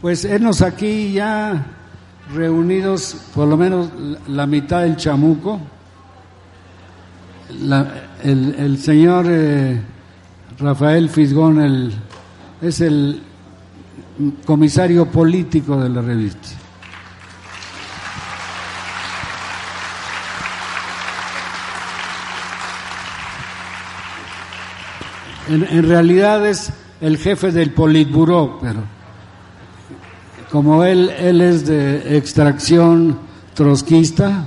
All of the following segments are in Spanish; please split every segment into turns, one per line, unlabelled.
Pues enos aquí ya reunidos, por lo menos la mitad del chamuco. el, señor eh, Rafael Fisgón el, es el comisario político de la revista. En, realidad es el jefe del Politburó, pero como él, es de extracción trotskista,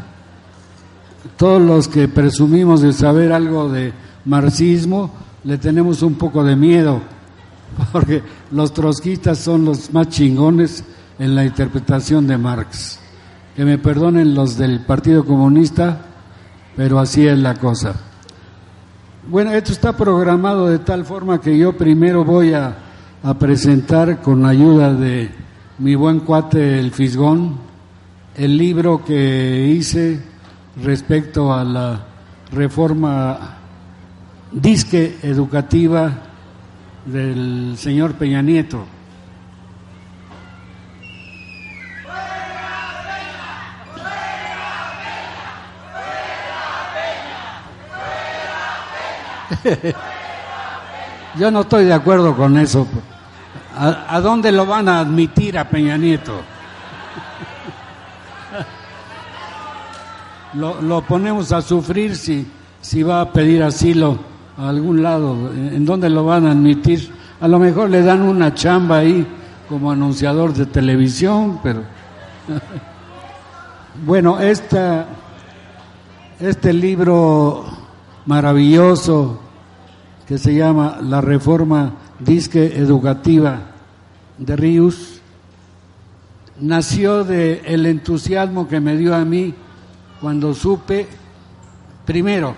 todos los que presumimos de saber algo de marxismo le tenemos un poco de miedo, porque los trotskistas son los más chingones en la interpretación de Marx. Que me perdonen los del Partido Comunista, pero así es la cosa. Bueno, esto está programado de tal forma que yo primero voy a, presentar con ayuda de mi buen cuate el Fisgón el libro que hice respecto a la reforma disque educativa del señor Peña Nieto. Yo no estoy de acuerdo con eso. ¿A, dónde lo van a admitir a Peña Nieto? Lo, lo, ponemos a sufrir si, si va a pedir asilo a algún lado. ¿En dónde lo van a admitir? A lo mejor le dan una chamba ahí como anunciador de televisión, pero... bueno, esta, este libro maravilloso que se llama La Reforma Disque Educativa de Rius, nació de el entusiasmo que me dio a mí cuando supe, primero,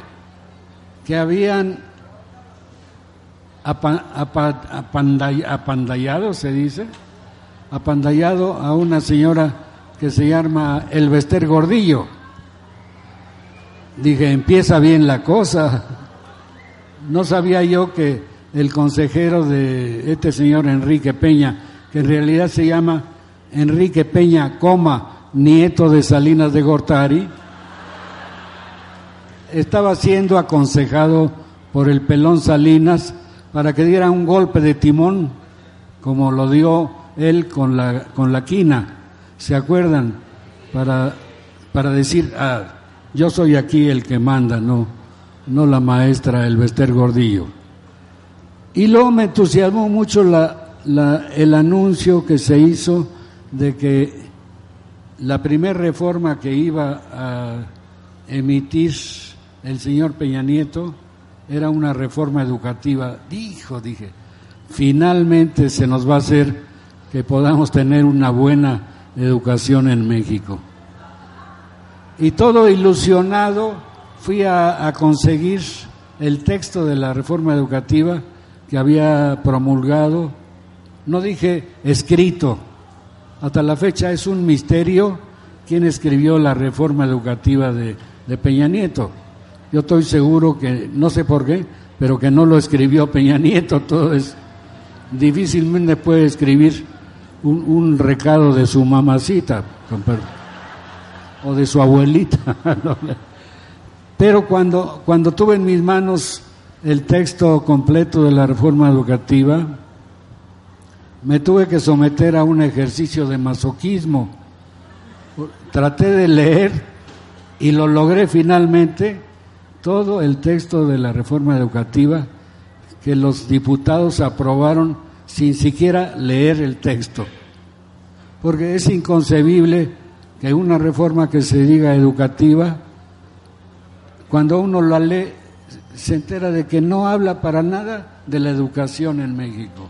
que habían apandallado, se dice, apandallado a una señora que se llama Elvester Gordillo. Dije, empieza bien la cosa no sabía yo que el consejero de este señor Enrique Peña, que en realidad se llama Enrique Peña, coma, nieto de Salinas de Gortari, estaba siendo aconsejado por el pelón Salinas para que diera un golpe de timón, como lo dio él con la, con la quina, ¿se acuerdan? Para, para decir, ah, yo soy aquí el que manda, no no la maestra Elvester Gordillo. Y luego me entusiasmó mucho el anuncio que se hizo de que la primera reforma que iba a emitir el señor Peña Nieto era una reforma educativa. Dijo, dije, finalmente se nos va a hacer que podamos tener una buena educación en México. Y todo ilusionado fui a, conseguir el texto de la reforma educativa que había promulgado, no dije escrito, hasta la fecha es un misterio quién escribió la reforma educativa de, Peña Nieto. Yo estoy seguro que, no sé por qué, pero que no lo escribió Peña Nieto, todo es, difícilmente puede escribir un, un recado de su mamacita, o de su abuelita. Pero cuando, cuando tuve en mis manos el texto completo de la reforma educativa, me tuve que someter a un ejercicio de masoquismo. Traté de leer y lo logré finalmente todo el texto de la reforma educativa que los diputados aprobaron sin siquiera leer el texto. Porque es inconcebible que una reforma que se diga educativa cuando uno la lee, se entera de que no habla para nada de la educación en México.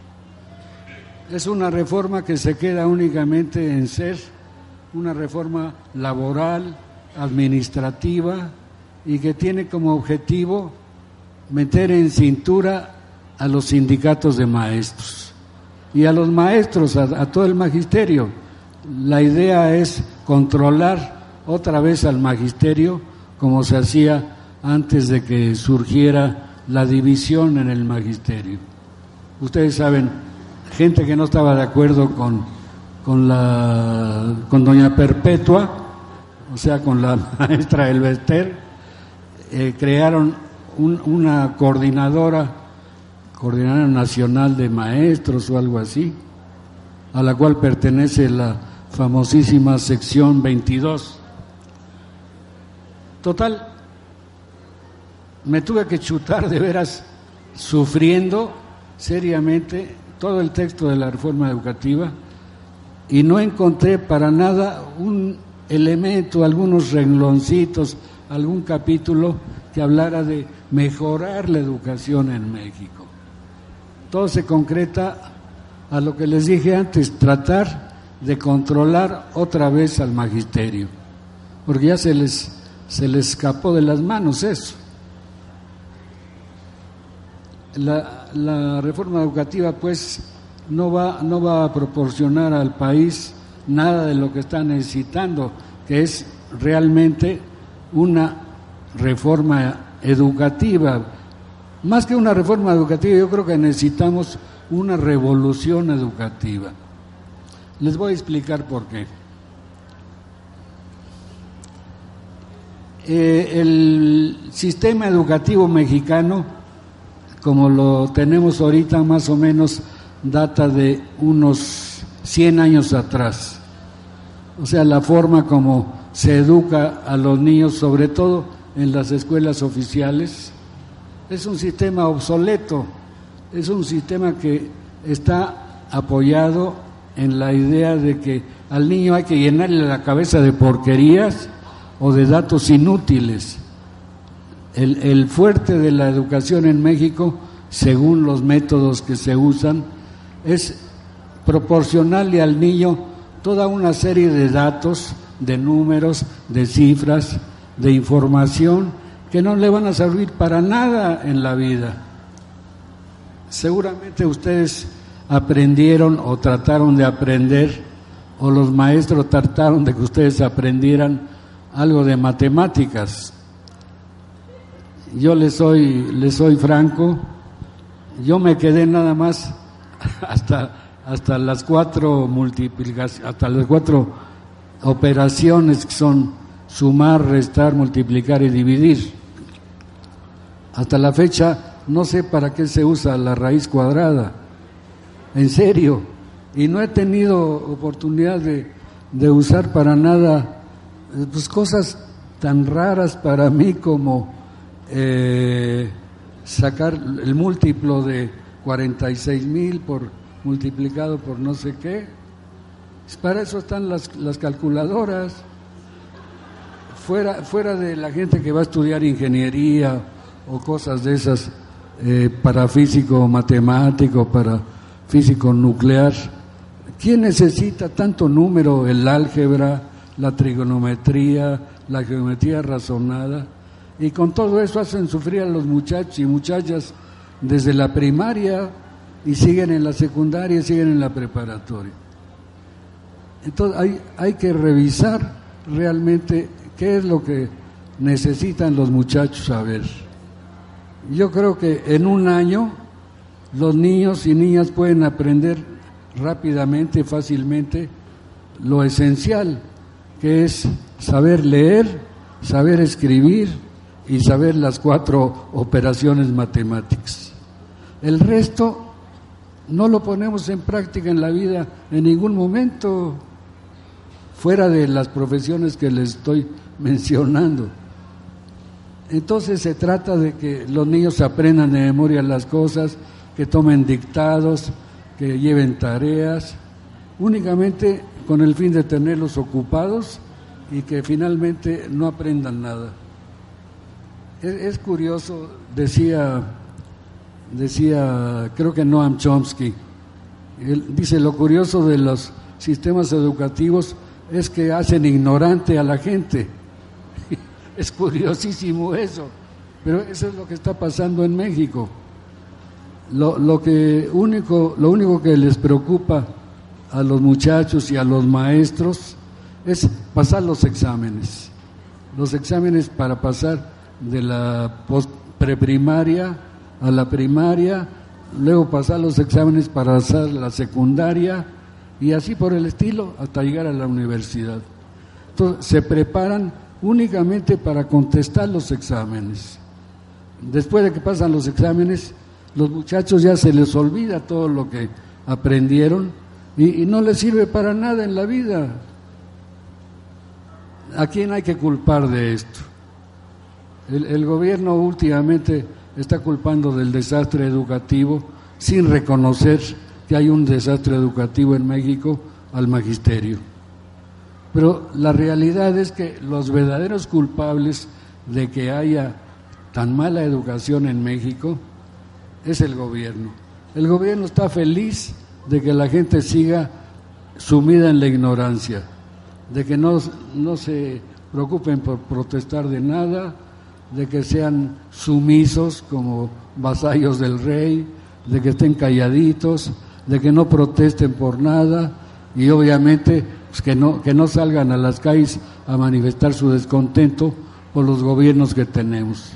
Es una reforma que se queda únicamente en ser una reforma laboral, administrativa y que tiene como objetivo meter en cintura a los sindicatos de maestros y a los maestros, a, a todo el magisterio. La idea es controlar otra vez al magisterio como se hacía antes de que surgiera la división en el magisterio. Ustedes saben, gente que no estaba de acuerdo con, con la con doña Perpetua, o sea, con la maestra Elvester, eh, crearon una coordinadora, coordinadora nacional de maestros o algo así, a la cual pertenece la famosísima sección 22. Total, me tuve que chutar de veras sufriendo seriamente todo el texto de la reforma educativa y no encontré para nada un elemento, algunos rengloncitos, algún capítulo que hablara de mejorar la educación en México. Todo se concreta a lo que les dije antes, tratar de controlar otra vez al magisterio, porque ya se les, se les escapó de las manos eso. La, la reforma educativa pues no va, no va a proporcionar al país nada de lo que está necesitando, que es realmente una reforma educativa. Más que una reforma educativa, yo creo que necesitamos una revolución educativa. Les voy a explicar por qué. Eh, el sistema educativo mexicano, como lo tenemos ahorita más o menos, data de unos 100 años atrás. O sea, la forma como se educa a los niños, sobre todo en las escuelas oficiales, es un sistema obsoleto, es un sistema que está apoyado en la idea de que al niño hay que llenarle la cabeza de porquerías o de datos inútiles. El, fuerte de la educación en México, según los métodos que se usan, es proporcionarle al niño toda una serie de datos, de números, de cifras, de información que no le van a servir para nada en la vida. Seguramente ustedes aprendieron o trataron de aprender, o los maestros trataron de que ustedes aprendieran algo de matemáticas. Yo les soy, les soy franco, yo me quedé nada más hasta, hasta las cuatro multiplicaciones, hasta las cuatro operaciones que son sumar, restar, multiplicar y dividir. Hasta la fecha no sé para qué se usa la raíz cuadrada, en serio, y no he tenido oportunidad de, de usar para nada pues, cosas tan raras para mí como eh, sacar el múltiplo de 46 mil por multiplicado por no sé qué. Para eso están las, las calculadoras. Fuera, fuera de la gente que va a estudiar ingeniería o cosas de esas eh, para físico matemático, para físico nuclear, ¿quién necesita tanto número? El álgebra, la trigonometría, la geometría razonada. Y con todo eso hacen sufrir a los muchachos y muchachas desde la primaria y siguen en la secundaria y siguen en la preparatoria. Entonces hay, hay que revisar realmente qué es lo que necesitan los muchachos saber. Yo creo que en un año los niños y niñas pueden aprender rápidamente, fácilmente, lo esencial, que es saber leer, saber escribir y saber las cuatro operaciones matemáticas. El resto no lo ponemos en práctica en la vida en ningún momento, fuera de las profesiones que les estoy mencionando. Entonces se trata de que los niños aprendan de memoria las cosas, que tomen dictados, que lleven tareas, únicamente con el fin de tenerlos ocupados y que finalmente no aprendan nada. Es, curioso, decía decía, creo que Noam Chomsky, él dice, lo curioso de los sistemas educativos es que hacen ignorante a la gente. es curiosísimo eso, pero eso es lo que está pasando en México. Lo, lo, que único, lo único que les preocupa a los muchachos y a los maestros es pasar los exámenes. Los exámenes para pasar de la preprimaria a la primaria, luego pasar los exámenes para hacer la secundaria y así por el estilo hasta llegar a la universidad. Entonces, se preparan únicamente para contestar los exámenes. Después de que pasan los exámenes, los muchachos ya se les olvida todo lo que aprendieron y, no les sirve para nada en la vida. ¿A quién hay que culpar de esto? El gobierno últimamente está culpando del desastre educativo sin reconocer que hay un desastre educativo en México al magisterio. Pero la realidad es que los verdaderos culpables de que haya tan mala educación en México es el gobierno. El gobierno está feliz de que la gente siga sumida en la ignorancia, de que no, no se preocupen por protestar de nada, de que sean sumisos como vasallos del rey, de que estén calladitos, de que no protesten por nada y obviamente pues, que, no, que no salgan a las calles a manifestar su descontento por los gobiernos que tenemos.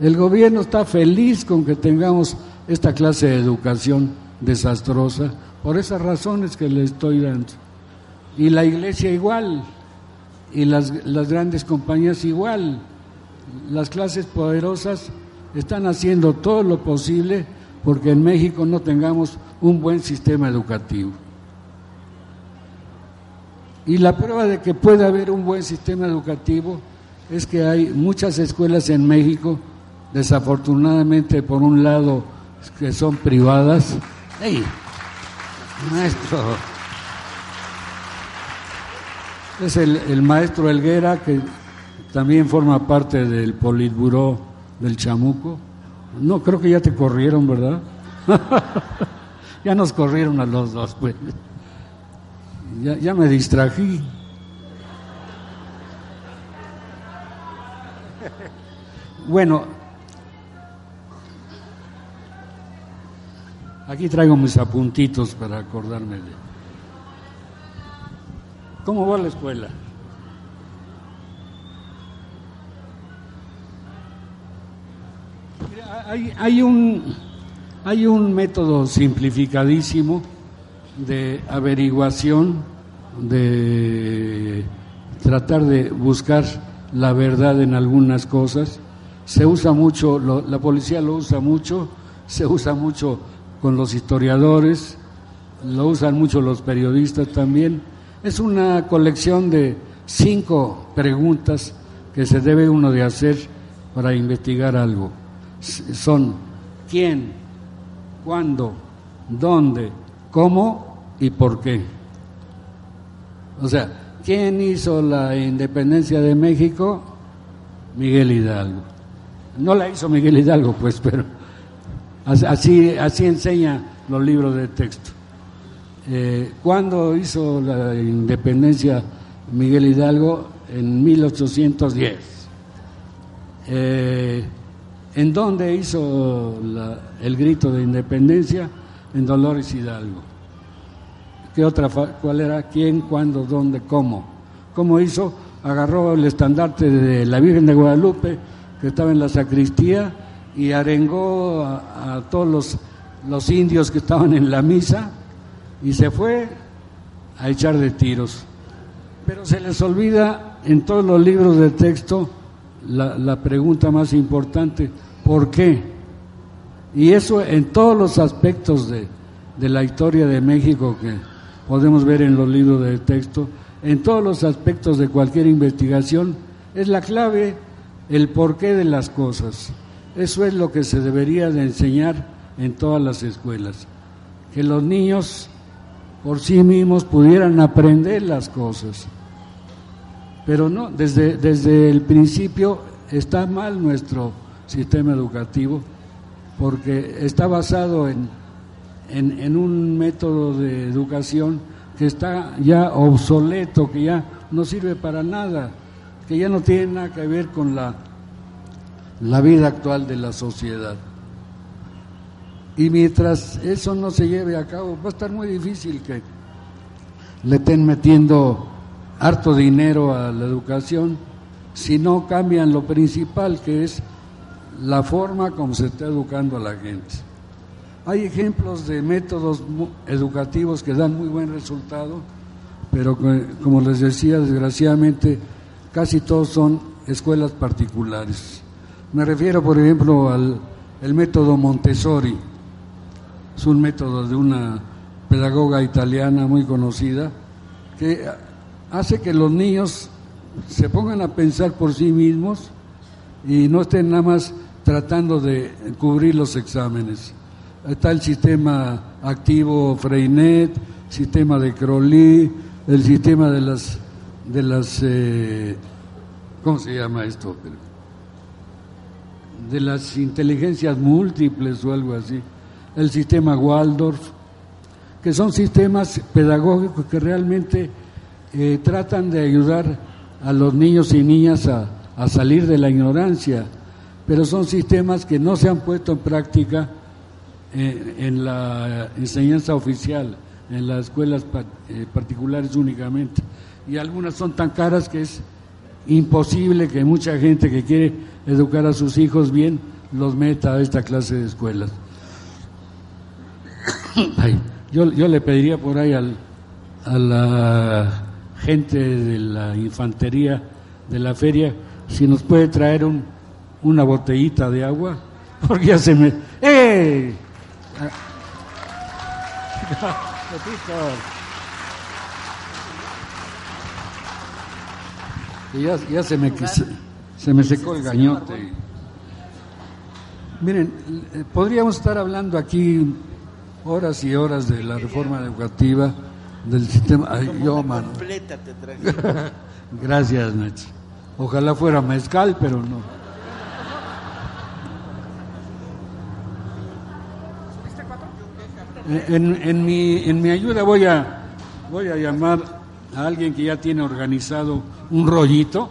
El gobierno está feliz con que tengamos esta clase de educación desastrosa por esas razones que le estoy dando. Y la iglesia igual, y las, las grandes compañías igual, las clases poderosas están haciendo todo lo posible porque en México no tengamos un buen sistema educativo. Y la prueba de que puede haber un buen sistema educativo es que hay muchas escuelas en México, desafortunadamente por un lado que son privadas. ¡Ey! Maestro. Es el, el maestro Elguera que también forma parte del Politburó del Chamuco. No, creo que ya te corrieron, ¿verdad? ya nos corrieron a los dos, pues. Ya, ya me distrají. Bueno, aquí traigo mis apuntitos para acordarme de... ¿Cómo va la escuela? Hay, un, hay un método simplificadísimo de averiguación, de tratar de buscar la verdad en algunas cosas. Se usa mucho, la policía lo usa mucho, se usa mucho con los historiadores, lo usan mucho los periodistas también. Es una colección de cinco preguntas que se debe uno de hacer para investigar algo son quién, cuándo, dónde, cómo y por qué. O sea, ¿quién hizo la independencia de México? Miguel Hidalgo. No la hizo Miguel Hidalgo, pues, pero así, así enseña los libros de texto. Eh, ¿Cuándo hizo la independencia Miguel Hidalgo? En 1810. Eh, ¿En dónde hizo el grito de independencia? En Dolores Hidalgo. ¿Qué otra? ¿Cuál era? ¿Quién? ¿Cuándo? ¿Dónde? ¿Cómo? ¿Cómo hizo? Agarró el estandarte de la Virgen de Guadalupe que estaba en la sacristía y arengó a, todos los, los indios que estaban en la misa y se fue a echar de tiros. Pero se les olvida en todos los libros de texto la, la pregunta más importante, ¿Por qué? Y eso en todos los aspectos de, la historia de México que podemos ver en los libros de texto, en todos los aspectos de cualquier investigación, es la clave el porqué de las cosas. Eso es lo que se debería de enseñar en todas las escuelas, que los niños por sí mismos pudieran aprender las cosas. Pero no, desde, desde el principio está mal nuestro sistema educativo porque está basado en, en, un método de educación que está ya obsoleto, que ya no sirve para nada, que ya no tiene nada que ver con la, la vida actual de la sociedad. Y mientras eso no se lleve a cabo, va a estar muy difícil que le estén metiendo harto dinero a la educación si no cambian lo principal, que es la forma como se está educando a la gente. Hay ejemplos de métodos educativos que dan muy buen resultado, pero como les decía, desgraciadamente casi todos son escuelas particulares. Me refiero, por ejemplo, al el método Montessori. Es un método de una pedagoga italiana muy conocida que hace que los niños se pongan a pensar por sí mismos y no estén nada más tratando de cubrir los exámenes. Está el sistema activo Freinet, sistema de Crowley, el sistema de las de las eh, ¿cómo se llama esto? De las inteligencias múltiples o algo así. El sistema Waldorf, que son sistemas pedagógicos que realmente eh, tratan de ayudar a los niños y niñas a, salir de la ignorancia, pero son sistemas que no se han puesto en práctica eh, en la enseñanza oficial, en las escuelas eh, particulares únicamente. Y algunas son tan caras que es imposible que mucha gente que quiere educar a sus hijos bien los meta a esta clase de escuelas. yo, yo le pediría por ahí al, a la gente de la infantería de la feria si nos puede traer un, una botellita de agua, porque ya se me... ¡Eh! ya, ya se me se me secó el gañote. Miren, eh, podríamos estar hablando aquí horas y horas de la reforma educativa del sistema. yo, mano. Gracias, Nacho. Ojalá fuera mezcal, pero no. En, en, mi, en mi ayuda voy a, voy a llamar a alguien que ya tiene organizado un rollito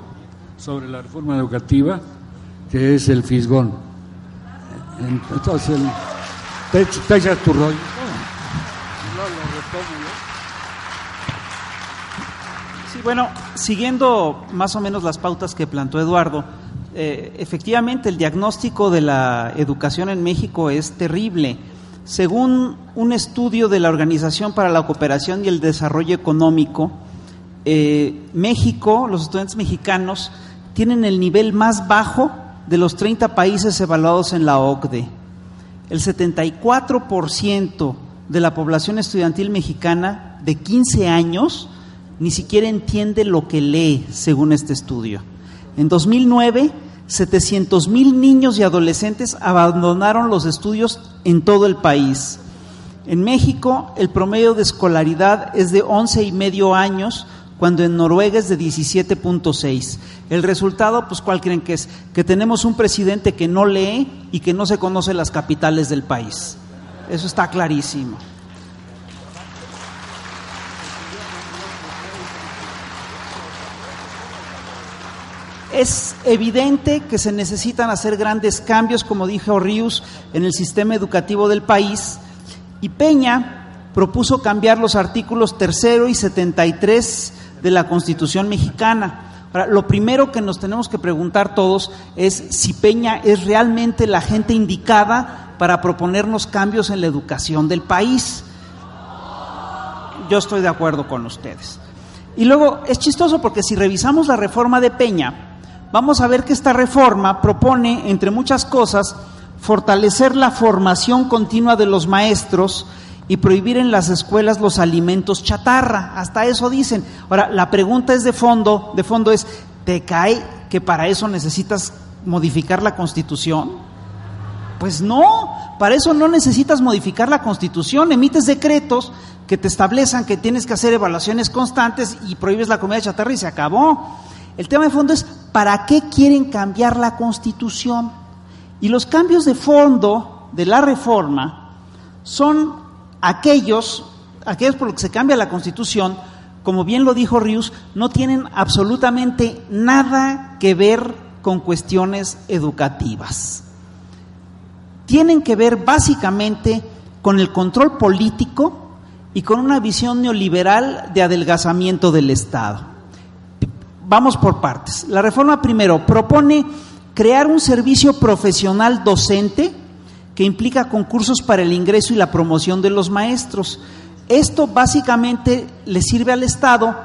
sobre la reforma educativa, que es el Fisgón. Entonces, te, te echas tu rollo.
Bueno, siguiendo más o menos las pautas que plantó Eduardo, eh, efectivamente el diagnóstico de la educación en México es terrible. Según un estudio de la Organización para la Cooperación y el Desarrollo Económico, eh, México, los estudiantes mexicanos, tienen el nivel más bajo de los 30 países evaluados en la OCDE. El 74% de la población estudiantil mexicana de 15 años ni siquiera entiende lo que lee, según este estudio. En 2009, 700 mil niños y adolescentes abandonaron los estudios en todo el país. En México, el promedio de escolaridad es de 11 y medio años, cuando en Noruega es de 17.6. El resultado, pues, ¿cuál creen que es? Que tenemos un presidente que no lee y que no se conoce las capitales del país. Eso está clarísimo. Es evidente que se necesitan hacer grandes cambios, como dijo Rius, en el sistema educativo del país y Peña propuso cambiar los artículos tercero y 73 de la Constitución mexicana. Ahora, lo primero que nos tenemos que preguntar todos es si Peña es realmente la gente indicada para proponernos cambios en la educación del país. Yo estoy de acuerdo con ustedes. Y luego es chistoso porque si revisamos la reforma de Peña, vamos a ver que esta reforma propone, entre muchas cosas, fortalecer la formación continua de los maestros y prohibir en las escuelas los alimentos chatarra. Hasta eso dicen. Ahora, la pregunta es de fondo, de fondo es, ¿te cae que para eso necesitas modificar la Constitución? Pues no, para eso no necesitas modificar la Constitución, emites decretos que te establezcan que tienes que hacer evaluaciones constantes y prohíbes la comida chatarra y se acabó. El tema de fondo es ¿para qué quieren cambiar la constitución? Y los cambios de fondo de la reforma son aquellos, aquellos por los que se cambia la constitución, como bien lo dijo Rius, no tienen absolutamente nada que ver con cuestiones educativas. Tienen que ver básicamente con el control político y con una visión neoliberal de adelgazamiento del Estado. Vamos por partes. La reforma primero propone crear un servicio profesional docente que implica concursos para el ingreso y la promoción de los maestros. Esto básicamente le sirve al Estado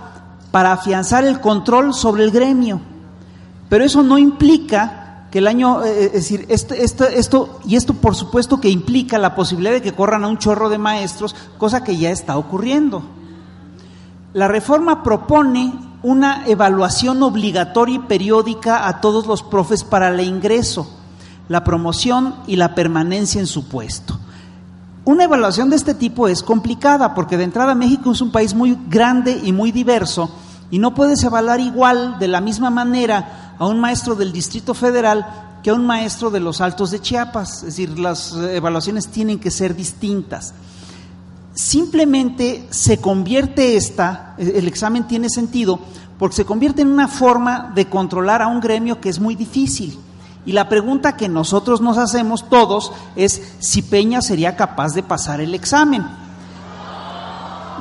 para afianzar el control sobre el gremio, pero eso no implica que el año, eh, es decir, esto, esto, esto, y esto por supuesto que implica la posibilidad de que corran a un chorro de maestros, cosa que ya está ocurriendo. La reforma propone una evaluación obligatoria y periódica a todos los profes para el ingreso, la promoción y la permanencia en su puesto. Una evaluación de este tipo es complicada porque de entrada México es un país muy grande y muy diverso y no puedes evaluar igual de la misma manera a un maestro del Distrito Federal que a un maestro de los Altos de Chiapas. Es decir, las evaluaciones tienen que ser distintas simplemente se convierte esta, el examen tiene sentido, porque se convierte en una forma de controlar a un gremio que es muy difícil. Y la pregunta que nosotros nos hacemos todos es si Peña sería capaz de pasar el examen.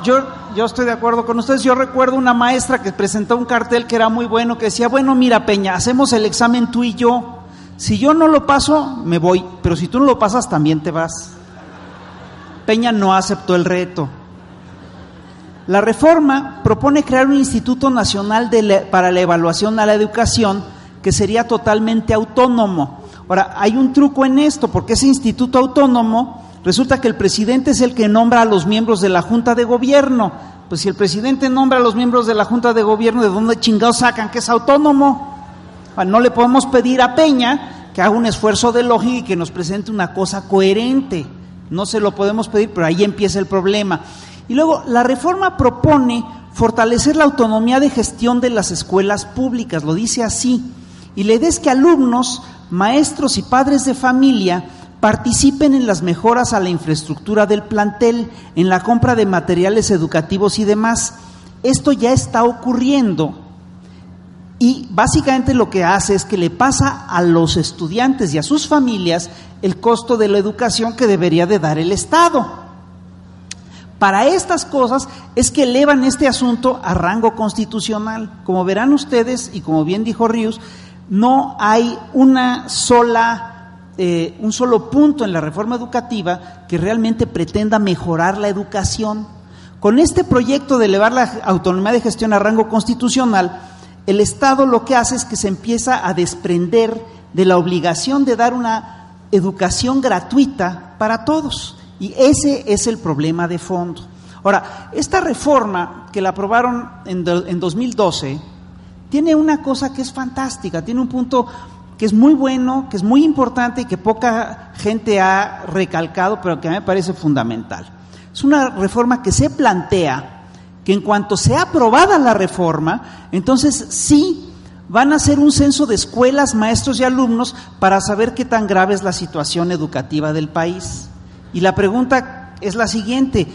Yo, yo estoy de acuerdo con ustedes. Yo recuerdo una maestra que presentó un cartel que era muy bueno, que decía, bueno, mira Peña, hacemos el examen tú y yo. Si yo no lo paso, me voy, pero si tú no lo pasas, también te vas. Peña no aceptó el reto. La reforma propone crear un Instituto Nacional para la Evaluación a la Educación que sería totalmente autónomo. Ahora, hay un truco en esto, porque ese instituto autónomo resulta que el presidente es el que nombra a los miembros de la Junta de Gobierno. Pues si el presidente nombra a los miembros de la Junta de Gobierno, ¿de dónde chingados sacan que es autónomo? No le podemos pedir a Peña que haga un esfuerzo de lógica y que nos presente una cosa coherente. No se lo podemos pedir, pero ahí empieza el problema. Y luego, la reforma propone fortalecer la autonomía de gestión de las escuelas públicas, lo dice así. Y la idea es que alumnos, maestros y padres de familia participen en las mejoras a la infraestructura del plantel, en la compra de materiales educativos y demás. Esto ya está ocurriendo y básicamente lo que hace es que le pasa a los estudiantes y a sus familias el costo de la educación que debería de dar el Estado. Para estas cosas es que elevan este asunto a rango constitucional. Como verán ustedes, y como bien dijo Ríos, no hay una sola, eh, un solo punto en la reforma educativa que realmente pretenda mejorar la educación. Con este proyecto de elevar la autonomía de gestión a rango constitucional, el Estado lo que hace es que se empieza a desprender de la obligación de dar una educación gratuita para todos. Y ese es el problema de fondo. Ahora, esta reforma que la aprobaron en, en 2012 tiene una cosa que es fantástica, tiene un punto que es muy bueno, que es muy importante y que poca gente ha recalcado, pero que a mí me parece fundamental. Es una reforma que se plantea que en cuanto sea aprobada la reforma, entonces sí van a hacer un censo de escuelas, maestros y alumnos para saber qué tan grave es la situación educativa del país. Y la pregunta es la siguiente,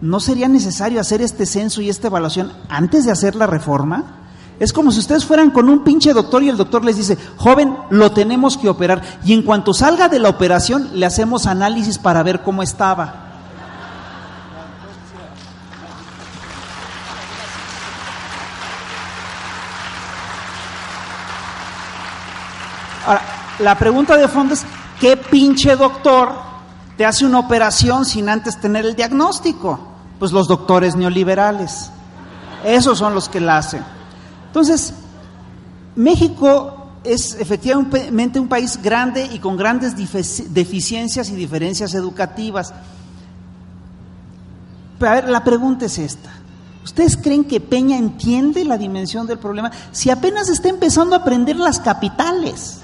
¿no sería necesario hacer este censo y esta evaluación antes de hacer la reforma? Es como si ustedes fueran con un pinche doctor y el doctor les dice, joven, lo tenemos que operar. Y en cuanto salga de la operación, le hacemos análisis para ver cómo estaba. Ahora, la pregunta de fondo es, ¿qué pinche doctor te hace una operación sin antes tener el diagnóstico? Pues los doctores neoliberales. Esos son los que la hacen. Entonces, México es efectivamente un país grande y con grandes deficiencias y diferencias educativas. Pero a ver, la pregunta es esta. ¿Ustedes creen que Peña entiende la dimensión del problema? Si apenas está empezando a aprender las capitales.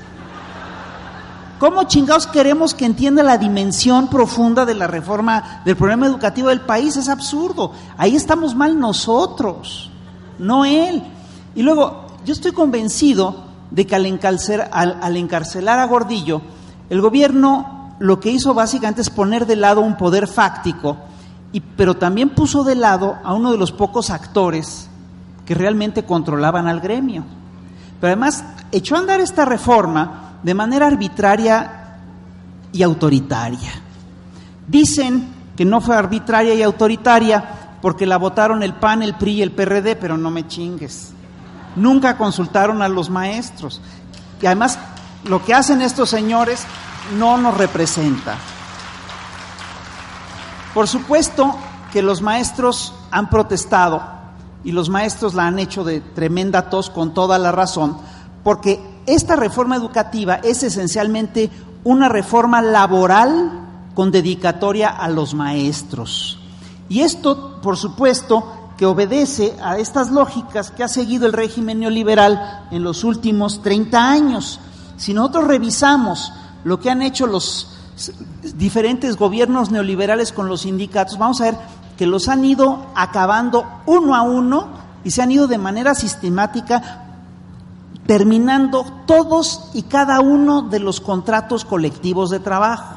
¿Cómo chingados queremos que entienda la dimensión profunda de la reforma del problema educativo del país? Es absurdo. Ahí estamos mal nosotros, no él. Y luego, yo estoy convencido de que al, al encarcelar a Gordillo, el gobierno lo que hizo básicamente es poner de lado un poder fáctico, y, pero también puso de lado a uno de los pocos actores que realmente controlaban al gremio. Pero además echó a andar esta reforma de manera arbitraria y autoritaria. Dicen que no fue arbitraria y autoritaria porque la votaron el PAN, el PRI y el PRD, pero no me chingues. Nunca consultaron a los maestros. Y además, lo que hacen estos señores no nos representa. Por supuesto que los maestros han protestado y los maestros la han hecho de tremenda tos con toda la razón, porque esta reforma educativa es esencialmente una reforma laboral con dedicatoria a los maestros. Y esto, por supuesto, que obedece a estas lógicas que ha seguido el régimen neoliberal en los últimos 30 años. Si nosotros revisamos lo que han hecho los diferentes gobiernos neoliberales con los sindicatos, vamos a ver que los han ido acabando uno a uno y se han ido de manera sistemática terminando todos y cada uno de los contratos colectivos de trabajo.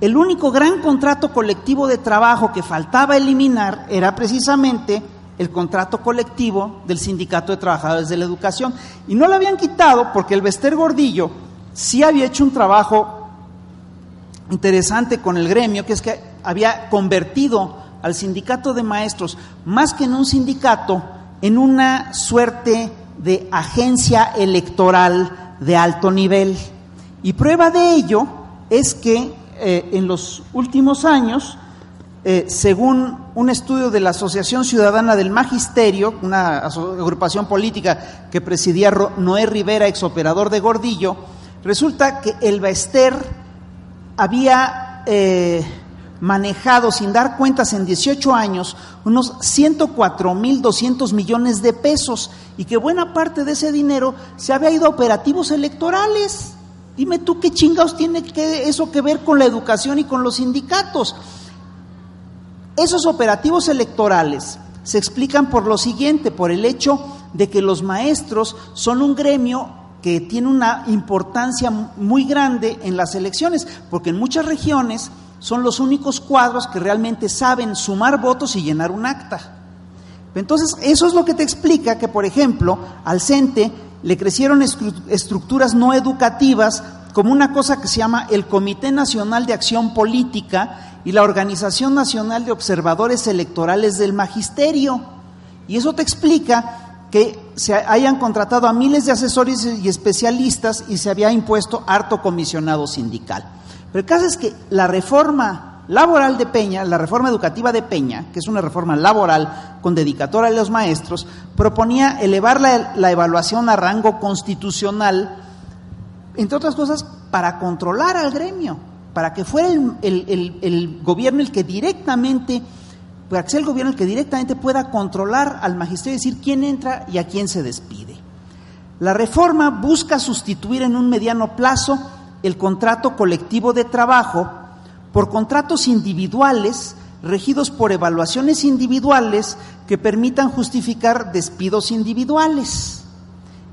El único gran contrato colectivo de trabajo que faltaba eliminar era precisamente el contrato colectivo del Sindicato de Trabajadores de la Educación. Y no lo habían quitado porque el Bester Gordillo sí había hecho un trabajo interesante con el gremio, que es que había convertido al sindicato de maestros, más que en un sindicato, en una suerte de agencia electoral de alto nivel. Y prueba de ello es que eh, en los últimos años, eh, según un estudio de la Asociación Ciudadana del Magisterio, una agrupación política que presidía Noé Rivera, exoperador de Gordillo, resulta que el Bester había eh, manejado sin dar cuentas en 18 años unos 104.200 millones de pesos y que buena parte de ese dinero se había ido a operativos electorales. Dime tú qué chingados tiene que eso que ver con la educación y con los sindicatos. Esos operativos electorales se explican por lo siguiente, por el hecho de que los maestros son un gremio que tiene una importancia muy grande en las elecciones, porque en muchas regiones son los únicos cuadros que realmente saben sumar votos y llenar un acta. Entonces, eso es lo que te explica que, por ejemplo, al CENTE le crecieron estructuras no educativas como una cosa que se llama el Comité Nacional de Acción Política y la Organización Nacional de Observadores Electorales del Magisterio. Y eso te explica que se hayan contratado a miles de asesores y especialistas y se había impuesto harto comisionado sindical. Pero el caso es que la reforma laboral de Peña, la reforma educativa de Peña, que es una reforma laboral con dedicatoria a los maestros, proponía elevar la, evaluación a rango constitucional, entre otras cosas, para controlar al gremio, para que fuera el, gobierno el que directamente, para que sea el gobierno el que directamente pueda controlar al magisterio y decir quién entra y a quién se despide. La reforma busca sustituir en un mediano plazo el contrato colectivo de trabajo por contratos individuales regidos por evaluaciones individuales que permitan justificar despidos individuales.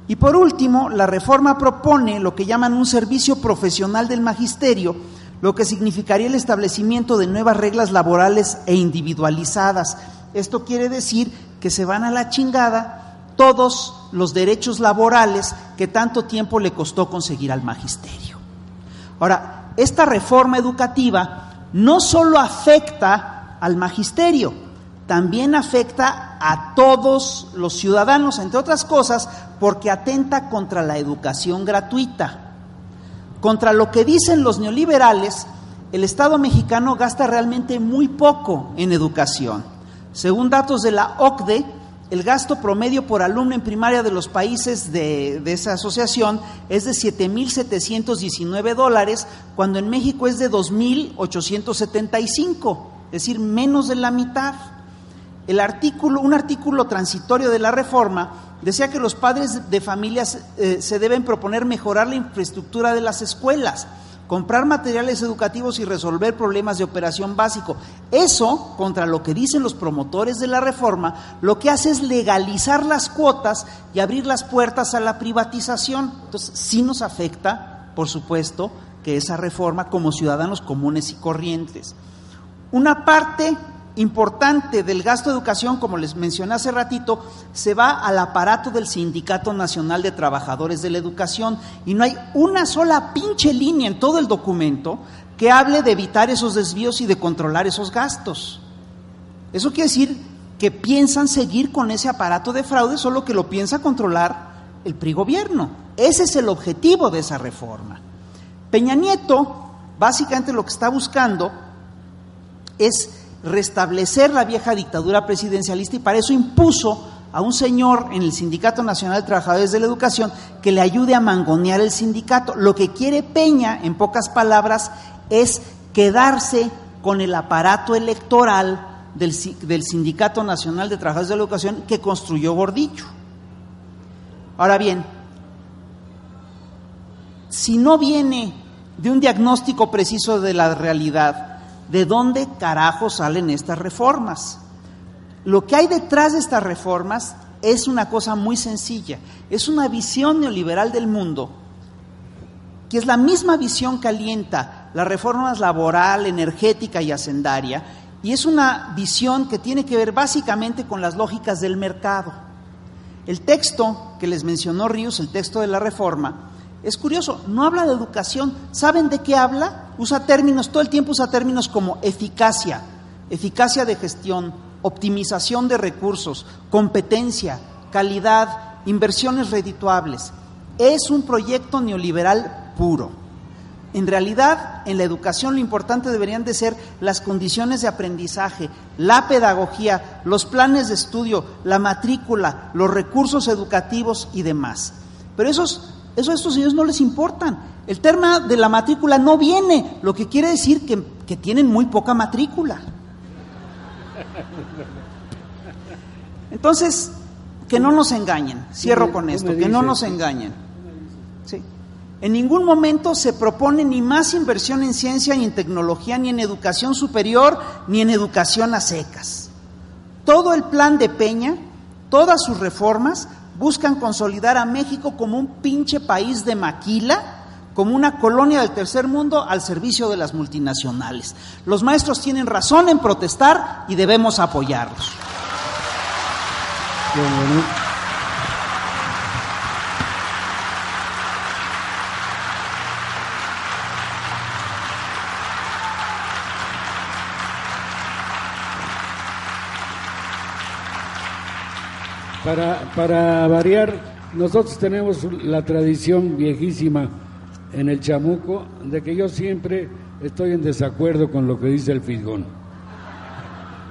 Y por último, la reforma propone lo que llaman un servicio profesional del magisterio, lo que significaría el establecimiento de nuevas reglas laborales e individualizadas. Esto quiere decir que se van a la chingada todos los derechos laborales que tanto tiempo le costó conseguir al magisterio. Ahora, esta reforma educativa no solo afecta al magisterio, también afecta a todos los ciudadanos, entre otras cosas, porque atenta contra la educación gratuita. Contra lo que dicen los neoliberales, el Estado mexicano gasta realmente muy poco en educación. Según datos de la OCDE, el gasto promedio por alumno en primaria de los países de, esa asociación es de 7.719 dólares, cuando en México es de 2.875, es decir, menos de la mitad. El artículo, un artículo transitorio de la reforma decía que los padres de familias eh, se deben proponer mejorar la infraestructura de las escuelas comprar materiales educativos y resolver problemas de operación básico. Eso, contra lo que dicen los promotores de la reforma, lo que hace es legalizar las cuotas y abrir las puertas a la privatización. Entonces, sí nos afecta, por supuesto, que esa reforma como ciudadanos comunes y corrientes. Una parte importante del gasto de educación, como les mencioné hace ratito, se va al aparato del Sindicato Nacional de Trabajadores de la Educación y no hay una sola pinche línea en todo el documento que hable de evitar esos desvíos y de controlar esos gastos. Eso quiere decir que piensan seguir con ese aparato de fraude, solo que lo piensa controlar el PRI gobierno. Ese es el objetivo de esa reforma. Peña Nieto, básicamente lo que está buscando es restablecer la vieja dictadura presidencialista y para eso impuso a un señor en el Sindicato Nacional de Trabajadores de la Educación que le ayude a mangonear el sindicato. Lo que quiere Peña, en pocas palabras, es quedarse con el aparato electoral del, Sindicato Nacional de Trabajadores de la Educación que construyó Gordillo. Ahora bien, si no viene de un diagnóstico preciso de la realidad, ¿de dónde carajo salen estas reformas? Lo que hay detrás de estas reformas es una cosa muy sencilla, es una visión neoliberal del mundo, que es la misma visión que alienta las reformas laboral, energética y hacendaria, y es una visión que tiene que ver básicamente con las lógicas del mercado. El texto que les mencionó Ríos, el texto de la reforma, es curioso, no habla de educación. ¿Saben de qué habla? Usa términos, todo el tiempo usa términos como eficacia, eficacia de gestión, optimización de recursos, competencia, calidad, inversiones redituables. Es un proyecto neoliberal puro. En realidad, en la educación lo importante deberían de ser las condiciones de aprendizaje, la pedagogía, los planes de estudio, la matrícula, los recursos educativos y demás. Pero esos, eso a estos señores no les importan. El tema de la matrícula no viene, lo que quiere decir que, que tienen muy poca matrícula. Entonces, que no nos engañen, cierro con esto, que no nos engañen. Sí. En ningún momento se propone ni más inversión en ciencia, ni en tecnología, ni en educación superior, ni en educación a secas. Todo el plan de Peña, todas sus reformas, buscan consolidar a México como un pinche país de maquila, como una colonia del tercer mundo al servicio de las multinacionales. Los maestros tienen razón en protestar y debemos apoyarlos.
Para, variar, nosotros tenemos la tradición viejísima en el chamuco de que yo siempre estoy en desacuerdo con lo que dice el fisgón.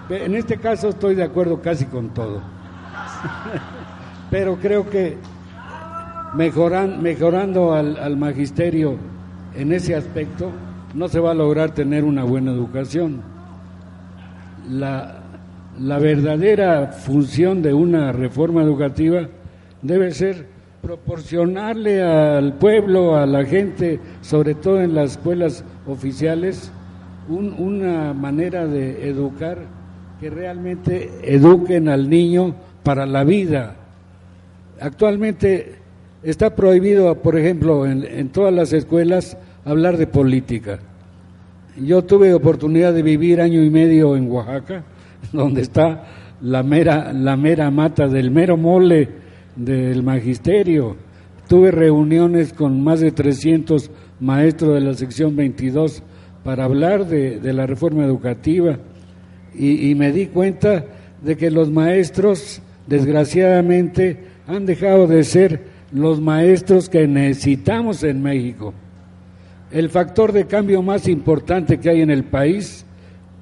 En este caso estoy de acuerdo casi con todo. Pero creo que mejoran, mejorando al, al magisterio en ese aspecto, no se va a lograr tener una buena educación. La, la verdadera función de una reforma educativa debe ser proporcionarle al pueblo, a la gente, sobre todo en las escuelas oficiales, una manera de educar que realmente eduquen al niño para la vida. Actualmente está prohibido, por ejemplo, en, en todas las escuelas hablar de política. Yo tuve oportunidad de vivir año y medio en Oaxaca, donde está la mera, la mera mata del mero mole del magisterio. Tuve reuniones con más de 300 maestros de la sección 22 para hablar de, la reforma educativa y, y, me di cuenta de que los maestros, desgraciadamente, han dejado de ser los maestros que necesitamos en México. El factor de cambio más importante que hay en el país,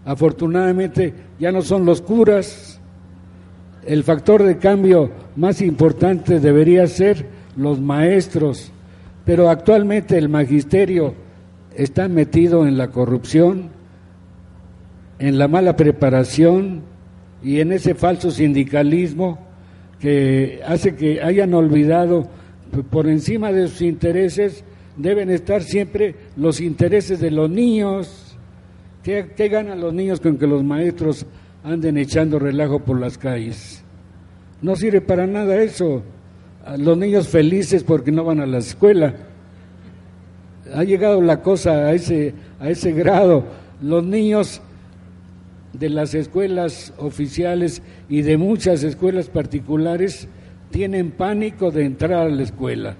afortunadamente, ya no son los curas, el factor de cambio más importante debería ser los maestros, pero actualmente el magisterio está metido en la corrupción, en la mala preparación y en ese falso sindicalismo que hace que hayan olvidado por encima de sus intereses deben estar siempre los intereses de los niños. ¿Qué, ganan los niños con que los maestros anden echando relajo por las calles. No sirve para nada eso. Los niños felices porque no van a la escuela. Ha llegado la cosa a ese, a ese grado. Los niños de las escuelas oficiales y de muchas escuelas particulares tienen pánico de entrar a la escuela.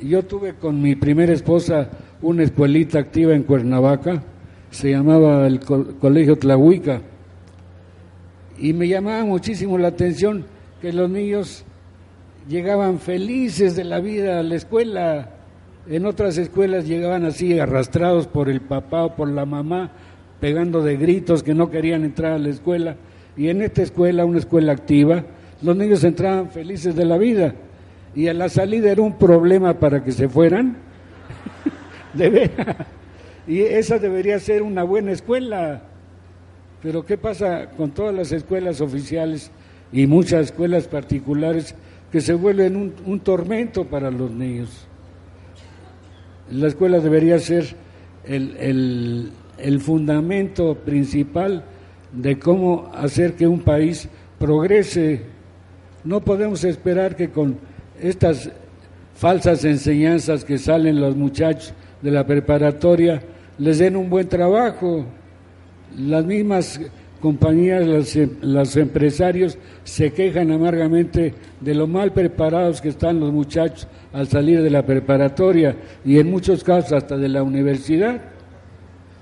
Yo tuve con mi primera esposa una escuelita activa en Cuernavaca, se llamaba el Colegio Tlahuica y me llamaba muchísimo la atención que los niños llegaban felices de la vida a la escuela En otras escuelas llegaban así arrastrados por el papá o por la mamá, pegando de gritos que no querían entrar a la escuela. Y en esta escuela, una escuela activa, los niños entraban felices de la vida. Y a la salida era un problema para que se fueran. de veras. Y esa debería ser una buena escuela. Pero ¿qué pasa con todas las escuelas oficiales y muchas escuelas particulares que se vuelven un, tormento para los niños? La escuela debería ser el, el, el fundamento principal de cómo hacer que un país progrese. No podemos esperar que con estas falsas enseñanzas que salen los muchachos de la preparatoria les den un buen trabajo. Las mismas compañías, los, los, empresarios se quejan amargamente de lo mal preparados que están los muchachos al salir de la preparatoria y en muchos casos hasta de la universidad.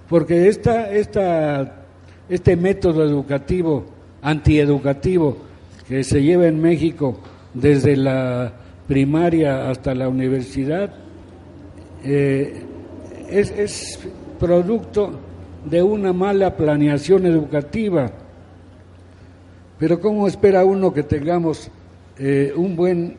Porque esta, esta, este método educativo, antieducativo, que se lleva en México desde la primaria hasta la universidad, eh, es, es producto de una mala planeación educativa. Pero ¿cómo espera uno que tengamos eh, un buen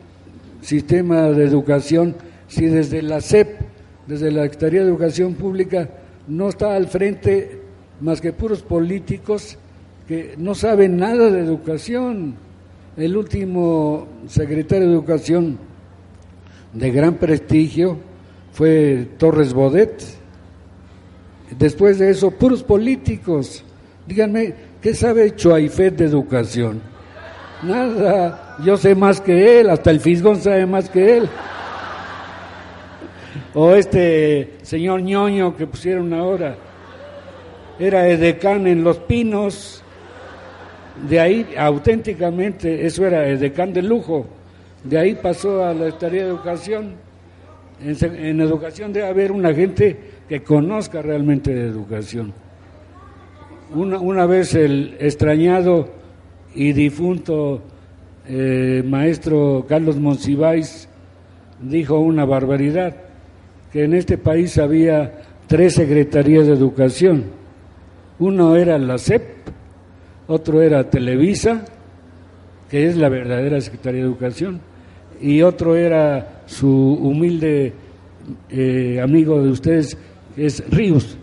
sistema de educación si desde la SEP, desde la Secretaría de Educación Pública, no está al frente más que puros políticos que no saben nada de educación? El último secretario de Educación de gran prestigio fue Torres Bodet, Después de eso, puros políticos. Díganme, ¿qué sabe Chuaifet de educación? Nada. Yo sé más que él, hasta el Fisgón sabe más que él. O este señor ñoño que pusieron ahora. Era edecán en Los Pinos. De ahí, auténticamente, eso era edecán de lujo. De ahí pasó a la tarea de educación. En, en educación debe haber una gente que conozca realmente de educación. Una, una vez el extrañado y difunto eh, maestro Carlos Monsiváis dijo una barbaridad, que en este país había tres secretarías de educación. Uno era la SEP, otro era Televisa, que es la verdadera Secretaría de Educación, y otro era su humilde eh, amigo de ustedes, es Ríos.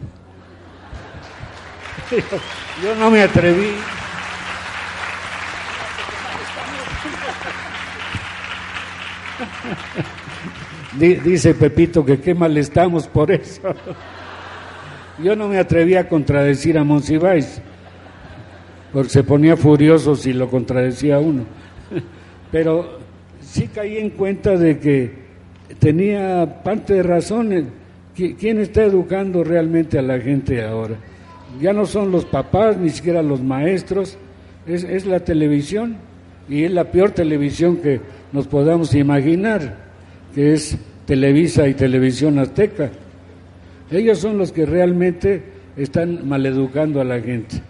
Yo no me atreví. Dice Pepito que qué mal estamos por eso. Yo no me atreví a contradecir a Monsiváis, porque se ponía furioso si lo contradecía uno. Pero sí caí en cuenta de que tenía parte de razones ¿Quién está educando realmente a la gente ahora? Ya no son los papás, ni siquiera los maestros, es, es la televisión y es la peor televisión que nos podamos imaginar, que es Televisa y Televisión Azteca. Ellos son los que realmente están maleducando a la gente.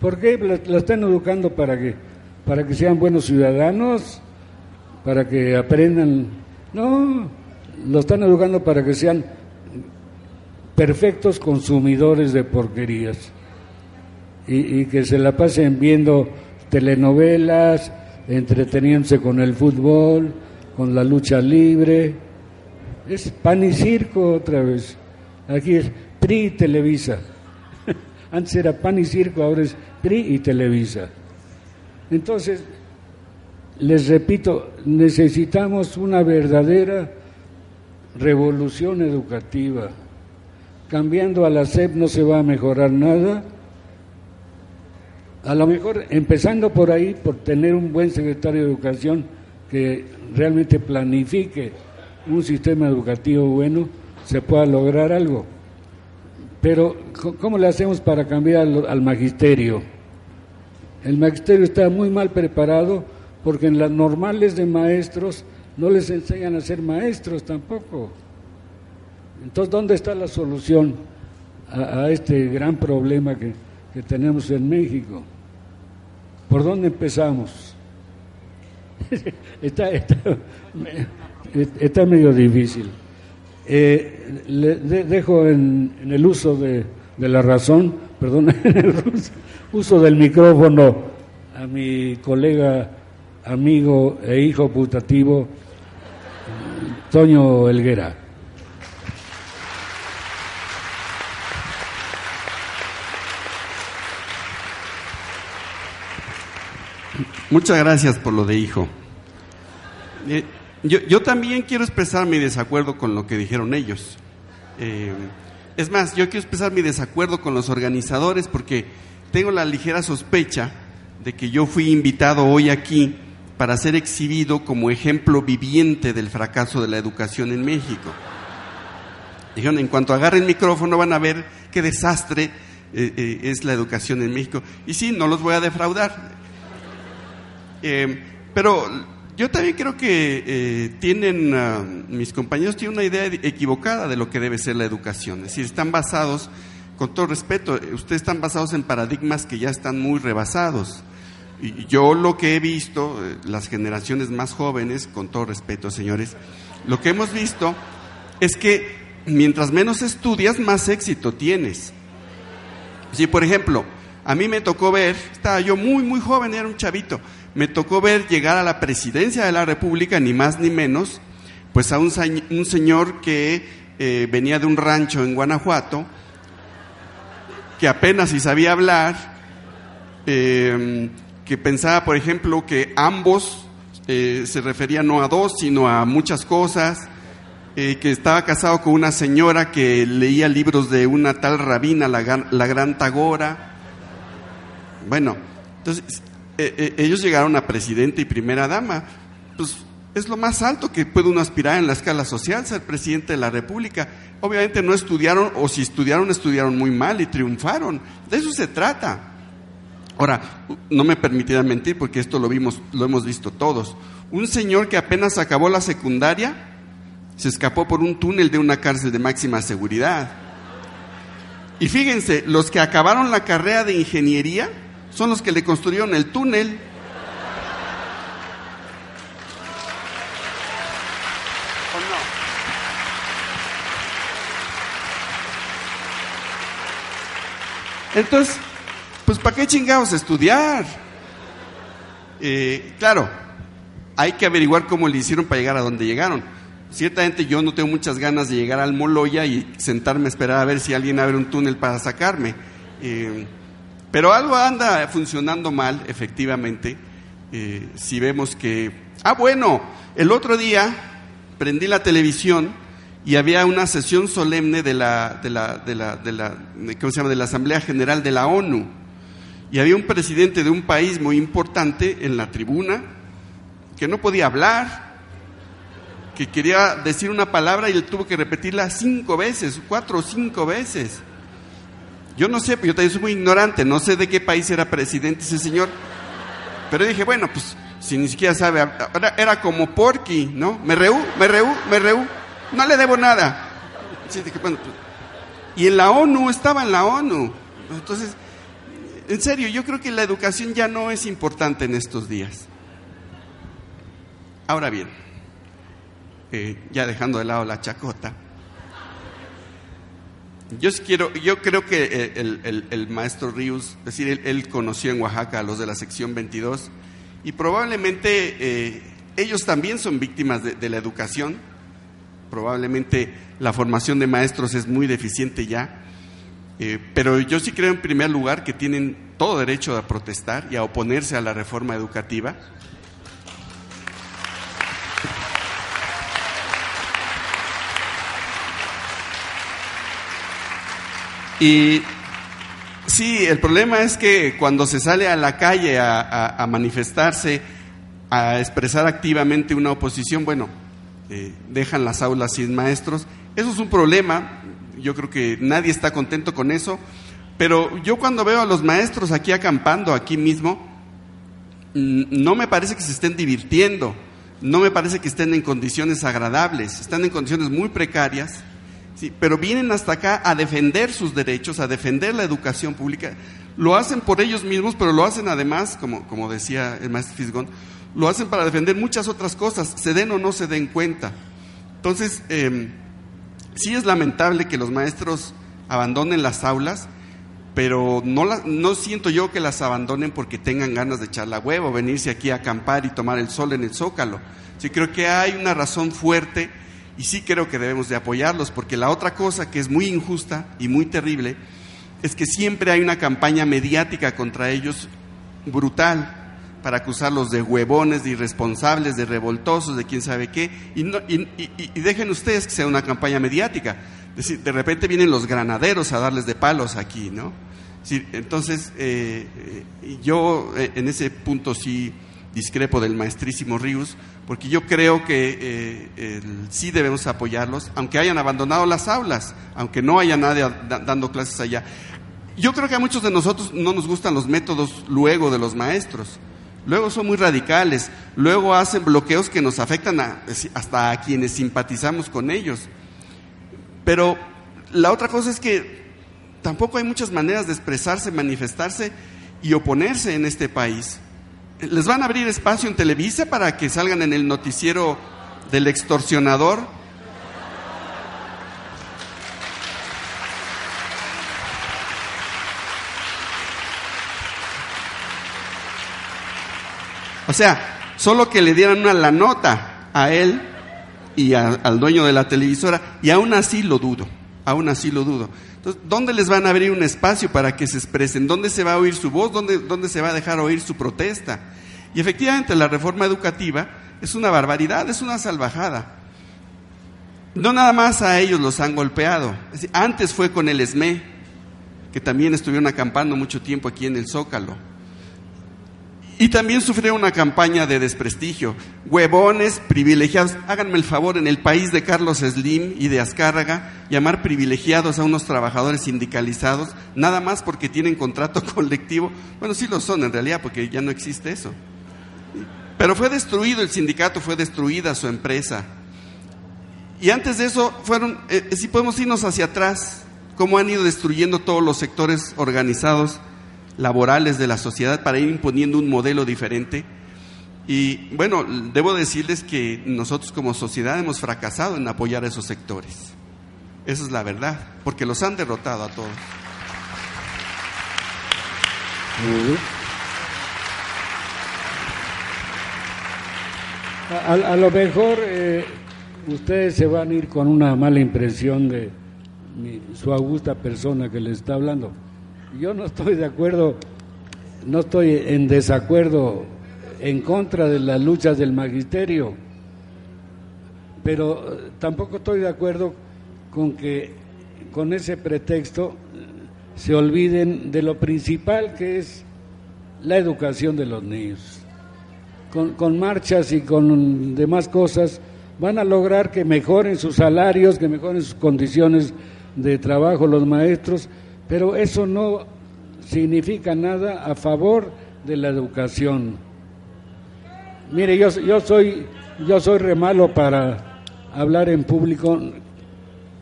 ¿Por qué la, la están educando para qué? Para que sean buenos ciudadanos, para que aprendan. No, lo están educando para que sean perfectos consumidores de porquerías y, que se la pasen viendo telenovelas, entreteniéndose con el fútbol, con la lucha libre. Es pan y circo otra vez. Aquí es PRI y Televisa. Antes era pan y circo, ahora es PRI y Televisa. Entonces, les repito, necesitamos una verdadera revolución educativa cambiando a la SEP no se va a mejorar nada. A lo mejor empezando por ahí, por tener un buen secretario de educación que realmente planifique un sistema educativo bueno, se pueda lograr algo. Pero, ¿cómo le hacemos para cambiar al, magisterio? El magisterio está muy mal preparado porque en las normales de maestros no les enseñan a ser maestros tampoco. Entonces, ¿dónde está la solución a, este gran problema que, tenemos en México? ¿Por dónde empezamos? está, está, medio difícil. Eh, le dejo en, el uso de, la razón, perdón, en el uso del micrófono a mi colega, amigo e hijo putativo, Toño Elguera.
Muchas gracias por lo de hijo. Eh, yo, también quiero expresar mi desacuerdo con lo que dijeron ellos. Eh, es más, yo quiero expresar mi desacuerdo con los organizadores porque tengo la ligera sospecha de que yo fui invitado hoy aquí para ser exhibido como ejemplo viviente del fracaso de la educación en México. Dijeron, en cuanto agarren el micrófono van a ver qué desastre eh, es la educación en México. Y sí, no los voy a defraudar. Eh, pero yo también creo que eh, tienen, ah, mis compañeros tienen una idea equivocada de lo que debe ser la educación. Es decir, están basados, con todo respeto, eh, ustedes están basados en paradigmas que ya están muy rebasados. Y yo lo que he visto, las generaciones más jóvenes, con todo respeto, señores, lo que hemos visto es que mientras menos estudias, más éxito tienes. Si, por ejemplo, a mí me tocó ver, estaba yo muy, muy joven, era un chavito, me tocó ver llegar a la presidencia de la República, ni más ni menos, pues a un, señor que eh, venía de un rancho en Guanajuato, que apenas si sabía hablar, em, que pensaba, por ejemplo, que ambos eh, se referían no a dos, sino a muchas cosas, eh, que estaba casado con una señora que leía libros de una tal rabina, la, la gran Tagora. Bueno, entonces eh, eh, ellos llegaron a presidente y primera dama. Pues es lo más alto que puede uno aspirar en la escala social, ser presidente de la República. Obviamente no estudiaron, o si estudiaron, estudiaron muy mal y triunfaron. De eso se trata. Ahora, no me permitirán mentir porque esto lo vimos, lo hemos visto todos. Un señor que apenas acabó la secundaria se escapó por un túnel de una cárcel de máxima seguridad. Y fíjense, los que acabaron la carrera de ingeniería son los que le construyeron el túnel. Entonces, pues ¿para qué chingados estudiar? Eh, claro, hay que averiguar cómo le hicieron para llegar a donde llegaron. Ciertamente yo no tengo muchas ganas de llegar al Moloya y sentarme a esperar a ver si alguien abre un túnel para sacarme. Eh, pero algo anda funcionando mal, efectivamente, eh, si vemos que... Ah, bueno, el otro día prendí la televisión y había una sesión solemne de la, de la, de la, de la, ¿cómo se llama? de la Asamblea General de la ONU. Y había un presidente de un país muy importante en la tribuna que no podía hablar, que quería decir una palabra y él tuvo que repetirla cinco veces, cuatro o cinco veces. Yo no sé, yo también soy muy ignorante, no sé de qué país era presidente ese señor. Pero dije, bueno, pues si ni siquiera sabe, era, era como Porky, ¿no? Me reú, me reú, me reú, no le debo nada. Pues, y en la ONU, estaba en la ONU. Entonces, en serio, yo creo que la educación ya no es importante en estos días. Ahora bien, eh, ya dejando de lado la chacota, yo, quiero, yo creo que eh, el, maestro Ríos, es decir, él, conoció en Oaxaca a los de la sección 22 y probablemente eh, ellos también son víctimas de, la educación. Probablemente la formación de maestros es muy deficiente ya. Eh, pero yo sí creo en primer lugar que tienen todo derecho a protestar y a oponerse a la reforma educativa. Y sí, el problema es que cuando se sale a la calle a, manifestarse, a expresar activamente una oposición, bueno, eh, dejan las aulas sin maestros. Eso es un problema, yo creo que nadie está contento con eso, pero yo cuando veo a los maestros aquí acampando, aquí mismo, mm, no me parece que se estén divirtiendo, no me parece que estén en condiciones agradables, están en condiciones muy precarias Sí, pero vienen hasta acá a defender sus derechos, a defender la educación pública. Lo hacen por ellos mismos, pero lo hacen además, como, como decía el maestro Fisgón, lo hacen para defender muchas otras cosas, se den o no se den cuenta. Entonces, em, sí es lamentable que los maestros abandonen las aulas, pero no, no siento yo que las abandonen porque tengan ganas de echar la huevo, venirse aquí a acampar y tomar el sol en el zócalo. Sí creo que hay una razón fuerte y sí creo que debemos de apoyarlos, porque la otra cosa que es muy injusta y muy terrible es que siempre hay una campaña mediática contra ellos brutal para acusarlos de huevones, de irresponsables, de revoltosos, de quién sabe qué, y, y, dejen ustedes que sea una campaña mediática. decir, de repente vienen los granaderos a darles de palos aquí, ¿no? entonces, eh, eh, yo eh, en ese punto sí discrepo del maestrísimo Rius, porque yo creo que sí debemos apoyarlos, aunque hayan abandonado las aulas, aunque no haya nadie dando clases allá. Yo creo que a muchos de nosotros no nos gustan los métodos luego de los maestros. Luego son muy radicales, luego hacen bloqueos que nos afectan hasta a quienes simpatizamos con ellos. Pero la otra cosa es que tampoco hay muchas maneras de expresarse, manifestarse y oponerse en este país. Les van a abrir espacio en Televisa para que salgan en el noticiero del extorsionador O sea, solo que le dieran una la nota a él y al dueño de la televisora, y aún así lo dudo, aún así lo dudo. ¿Dónde les van a abrir un espacio para que se expresen? ¿Dónde se va a oír su voz? ¿Dónde, dónde se va a dejar oír su protesta? Y efectivamente la reforma educativa es una barbaridad, es una salvajada. No nada más a ellos los han golpeado. antes fue con el ESME, que también estuvieron acampando mucho tiempo aquí en el Zócalo. Y también sufrieron una campaña de desprestigio. Huevones, privilegiados. Háganme el favor, en el país de Carlos Slim y de Azcárraga, llamar privilegiados a unos trabajadores sindicalizados, nada más porque tienen contrato colectivo. Bueno, sí lo son en realidad, porque ya no existe eso. Pero fue destruido el sindicato, fue destruida su empresa. Y antes de eso, fueron, eh, si podemos irnos hacia atrás, cómo han ido destruyendo todos los sectores organizados laborales de la sociedad para ir imponiendo un modelo diferente. Y bueno, debo decirles que nosotros como sociedad hemos fracasado en apoyar a esos sectores. Esa es la verdad, porque los han derrotado a todos.
A, lo mejor eh, ustedes se van a ir con una mala impresión de su augusta persona que les está hablando yo no estoy de acuerdo, no estoy en desacuerdo en contra de las luchas del magisterio, pero eh, tampoco estoy de acuerdo con que con ese pretexto eh, se olviden de lo principal que es la educación de los niños. Con, con, marchas y con demás cosas van a lograr que mejoren sus salarios, que mejoren sus condiciones de trabajo los maestros, pero eso no significa nada a favor de la educación. Mire, yo, yo soy yo soy re malo para hablar en público.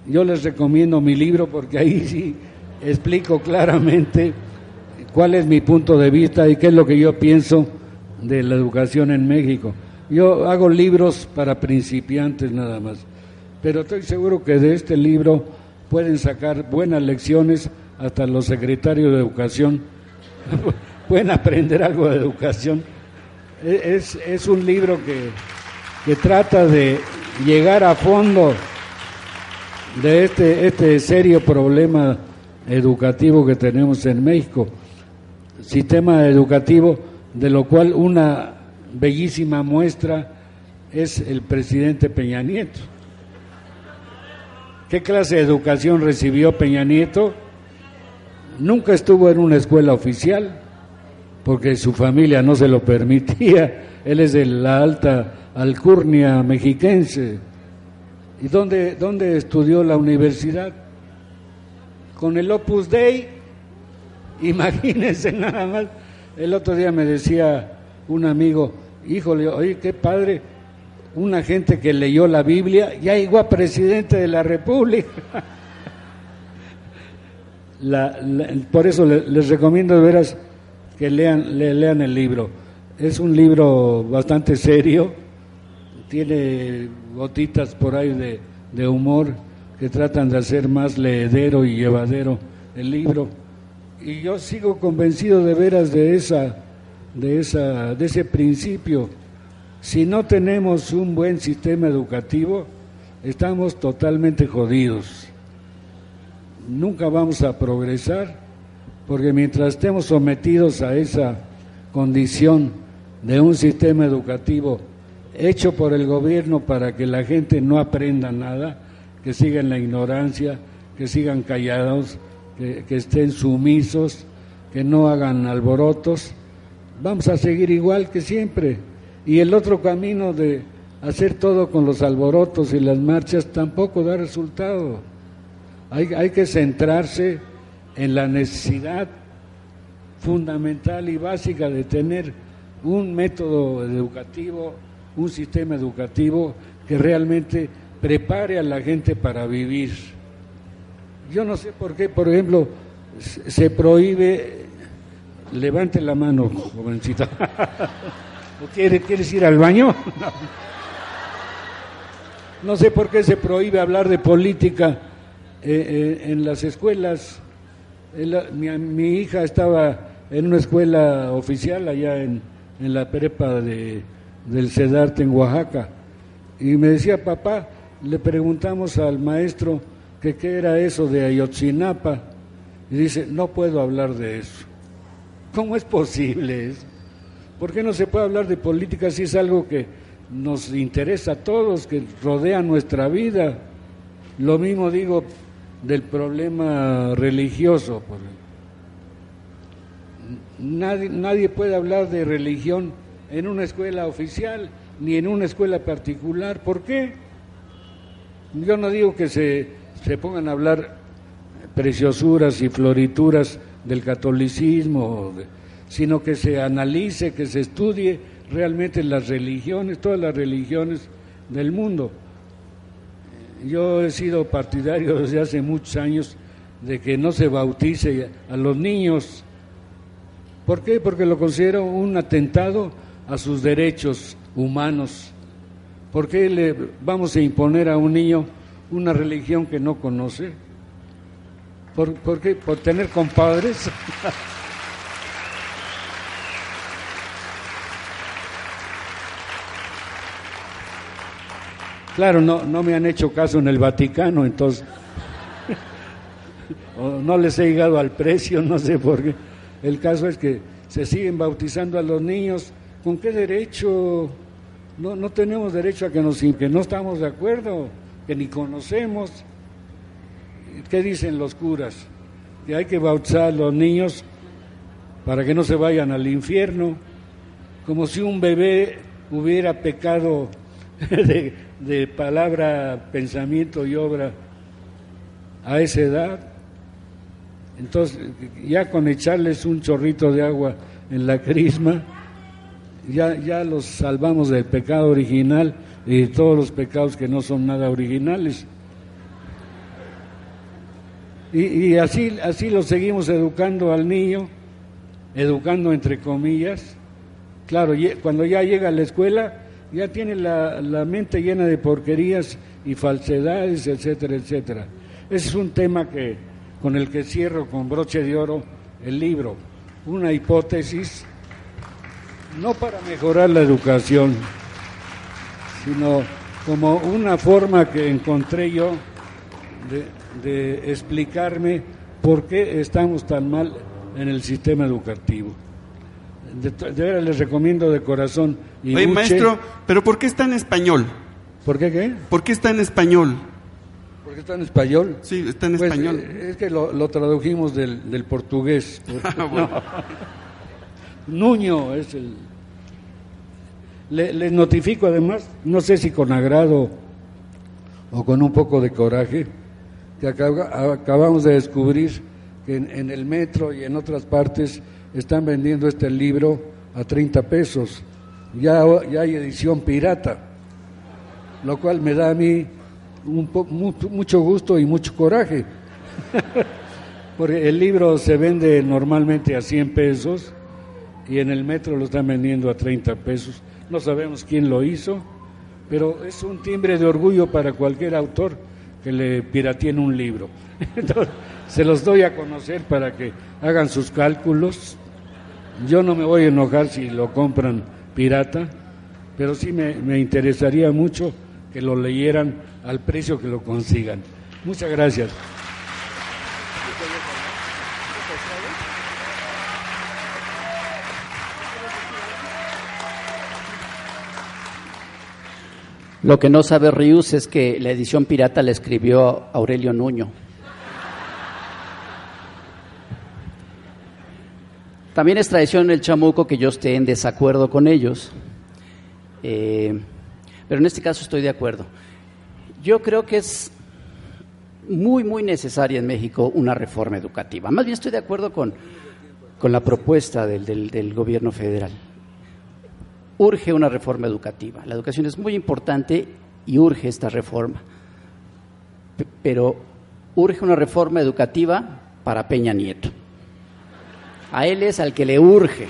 Yo les recomiendo mi libro porque ahí sí explico claramente cuál es mi punto de vista y qué es lo que yo pienso de la educación en México. Yo hago libros para principiantes nada más, pero estoy seguro que de este libro pueden sacar buenas lecciones hasta los secretarios de educación pueden aprender algo de educación. E, es, es un libro que, que trata de llegar a fondo de este, este serio problema educativo que tenemos en México. Sistema educativo de lo cual una bellísima muestra es el presidente Peña Nieto. ¿Qué clase de educación recibió Peña Nieto? Nunca estuvo en una escuela oficial porque su familia no se lo permitía. Él es de la alta alcurnia mexiquense. ¿Y dónde, dónde estudió la universidad? Con el Opus Dei, imagínense nada más. El otro día me decía un amigo, híjole, oye, qué padre, una gente que leyó la Biblia ya llegó a presidente de la República. por eso les, recomiendo de veras que lean, lean el libro. Es un libro bastante serio, tiene gotitas por ahí de, humor, que tratan de hacer más leedero y llevadero el libro. Y yo sigo convencido de veras de esa, de esa, de ese principio. Si no tenemos un buen sistema educativo, estamos totalmente jodidos. Nunca vamos a progresar porque mientras estemos sometidos a esa condición de un sistema educativo hecho por el gobierno para que la gente no aprenda nada, que sigan la ignorancia, que sigan callados, que, estén sumisos, que no hagan alborotos, vamos a seguir igual que siempre. Y el otro camino de hacer todo con los alborotos y las marchas tampoco da resultado. Hay, hay que centrarse en la necesidad fundamental y básica de tener un método educativo, un sistema educativo que realmente prepare a la gente para vivir. Yo no sé por qué, por ejemplo, se prohíbe, levante la mano, jovencita. ¿Quieres ir al baño? No. sé por qué se prohíbe hablar de política eh, eh, en las escuelas. Mi, mi, hija estaba en una escuela oficial allá en, en la prepa de, del CEDARTE en Oaxaca. Y me decía, papá, le preguntamos al maestro que qué era eso de Ayotzinapa. Y dice, no puedo hablar de eso. ¿Cómo es posible eso? ¿Por qué no se puede hablar de política si es algo que nos interesa a todos, que rodea nuestra vida? Lo mismo digo del problema religioso. Nadie, nadie puede hablar de religión en una escuela oficial ni en una escuela particular. ¿Por qué? Yo no digo que se, se pongan a hablar preciosuras y florituras del catolicismo, sino que se analice, que se estudie realmente las religiones, todas las religiones del mundo. Yo he sido partidario desde hace muchos años de que no se bautice a los niños. ¿Por qué? Porque lo considero un atentado a sus derechos humanos. ¿Por qué le vamos a imponer a un niño una religión que no conoce? ¿Por, qué? ¿Por tener compadres? Claro, no, no me han hecho caso en el Vaticano, entonces no les he llegado al precio, no sé por qué. El caso es que se siguen bautizando a los niños ¿Con qué derecho? No, no tenemos derecho a que, nos, que no estamos de acuerdo, que ni conocemos. ¿Qué dicen los curas? Que hay que bautizar a los niños para que no se vayan al infierno, como si un bebé hubiera pecado de, palabra, pensamiento y obra a esa edad. Entonces, ya con echarles un chorrito de agua en la crisma, ya, ya los salvamos del pecado original y de todos los pecados que no son nada originales. Y, y así, así lo seguimos educando al niño, educando entre comillas. Claro, cuando ya llega a la escuela, ya tiene la, la mente llena de porquerías y falsedades, etcétera, etcétera. Ese es un tema que, con el que cierro con broche de oro el libro, una hipótesis no para mejorar la educación, sino como una forma que encontré yo de, explicarme por qué estamos tan mal en el sistema educativo. De, verdad les recomiendo de corazón.
Y maestro, ¿pero por qué está en español?
¿Por qué qué?
¿Por qué está en español?
¿Por qué está en español?
Sí, está en pues, español.
Eh, es que lo, tradujimos del, del portugués. Nuño es el... les notifico además, no sé si con agrado o con un poco de coraje, que acabamos de descubrir que en, el metro y en otras partes están vendiendo este libro a 30 pesos. Ya, ya hay edición pirata, lo cual me da a mí un mucho gusto y mucho coraje. Porque el libro se vende normalmente a 100 pesos y en el metro lo están vendiendo a 30 pesos. No sabemos quién lo hizo, pero es un timbre de orgullo para cualquier autor que le pirateen un libro. Entonces, se los doy a conocer para que hagan sus cálculos. Yo no me voy a enojar si lo compran pirata, pero sí me, me interesaría mucho que lo leyeran al precio que lo consigan. Muchas gracias.
Lo que no sabe Rius es que la edición pirata la escribió Aurelio Nuño. También es tradición en el chamuco que yo esté en desacuerdo con ellos, eh, pero en este caso estoy de acuerdo. Yo creo que es muy, muy necesaria en México una reforma educativa. Más bien estoy de acuerdo con, con la propuesta del, del, del gobierno federal urge una reforma educativa. La educación es muy importante y urge esta reforma. pero urge una reforma educativa para Peña Nieto. A él es al que le urge.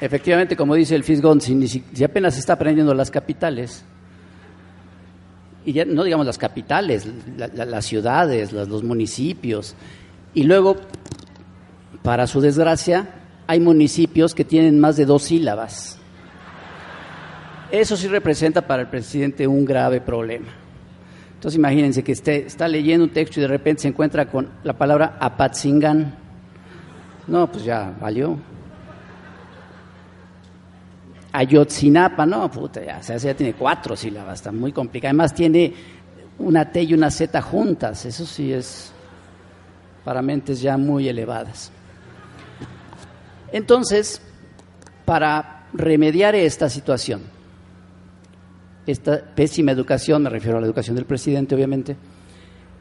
Efectivamente, como dice el Fisgón, si, si, apenas está aprendiendo las capitales, y ya no digamos las capitales, la, la, las ciudades, los municipios, y luego, para su desgracia, hay municipios que tienen más de dos sílabas. Eso sí representa para el presidente un grave problema. Entonces imagínense que esté, está leyendo un texto y de repente se encuentra con la palabra Apatzingan. No, pues ya valió. Ayotzinapa, no, puta, ya, o sea, ya tiene cuatro sílabas, está muy complicado. Además tiene una T y una Z juntas, eso sí es para mentes ya muy elevadas. Entonces, para remediar esta situación, esta pésima educación, me refiero a la educación del presidente, obviamente,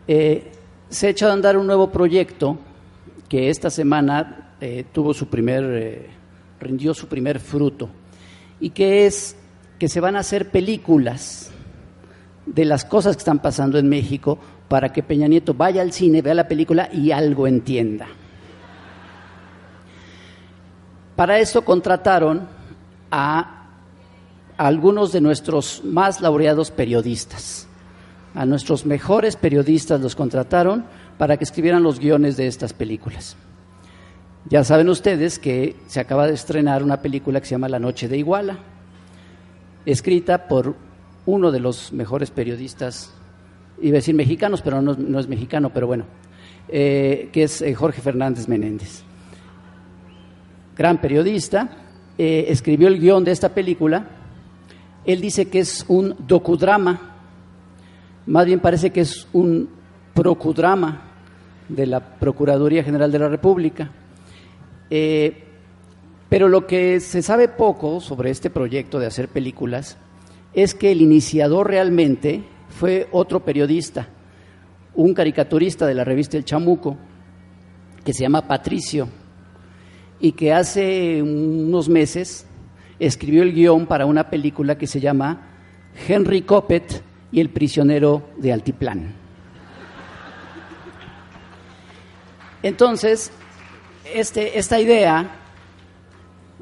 eh, se ha echado a andar un nuevo proyecto que esta semana eh, tuvo su primer, eh, rindió su primer fruto, y que es que se van a hacer películas de las cosas que están pasando en México para que Peña Nieto vaya al cine, vea la película y algo entienda. Para esto contrataron a algunos de nuestros más laureados periodistas. A nuestros mejores periodistas los contrataron para que escribieran los guiones de estas películas. Ya saben ustedes que se acaba de estrenar una película que se llama La Noche de Iguala, escrita por uno de los mejores periodistas iba a decir mexicanos, pero no, es mexicano, pero bueno, eh, que es eh, Jorge Fernández Menéndez. Gran periodista, eh, escribió el guion de esta película. Él dice que es un docudrama, más bien parece que es un procudrama de la Procuraduría General de la República. pero lo que se sabe poco sobre este proyecto de hacer películas es que el iniciador realmente fue otro periodista, un caricaturista de la revista El Chamuco, que se llama Patricio, y que hace unos meses escribió el guion para una película que se llama Henry Coppet y el prisionero de Altiplán. Entonces, este, esta idea,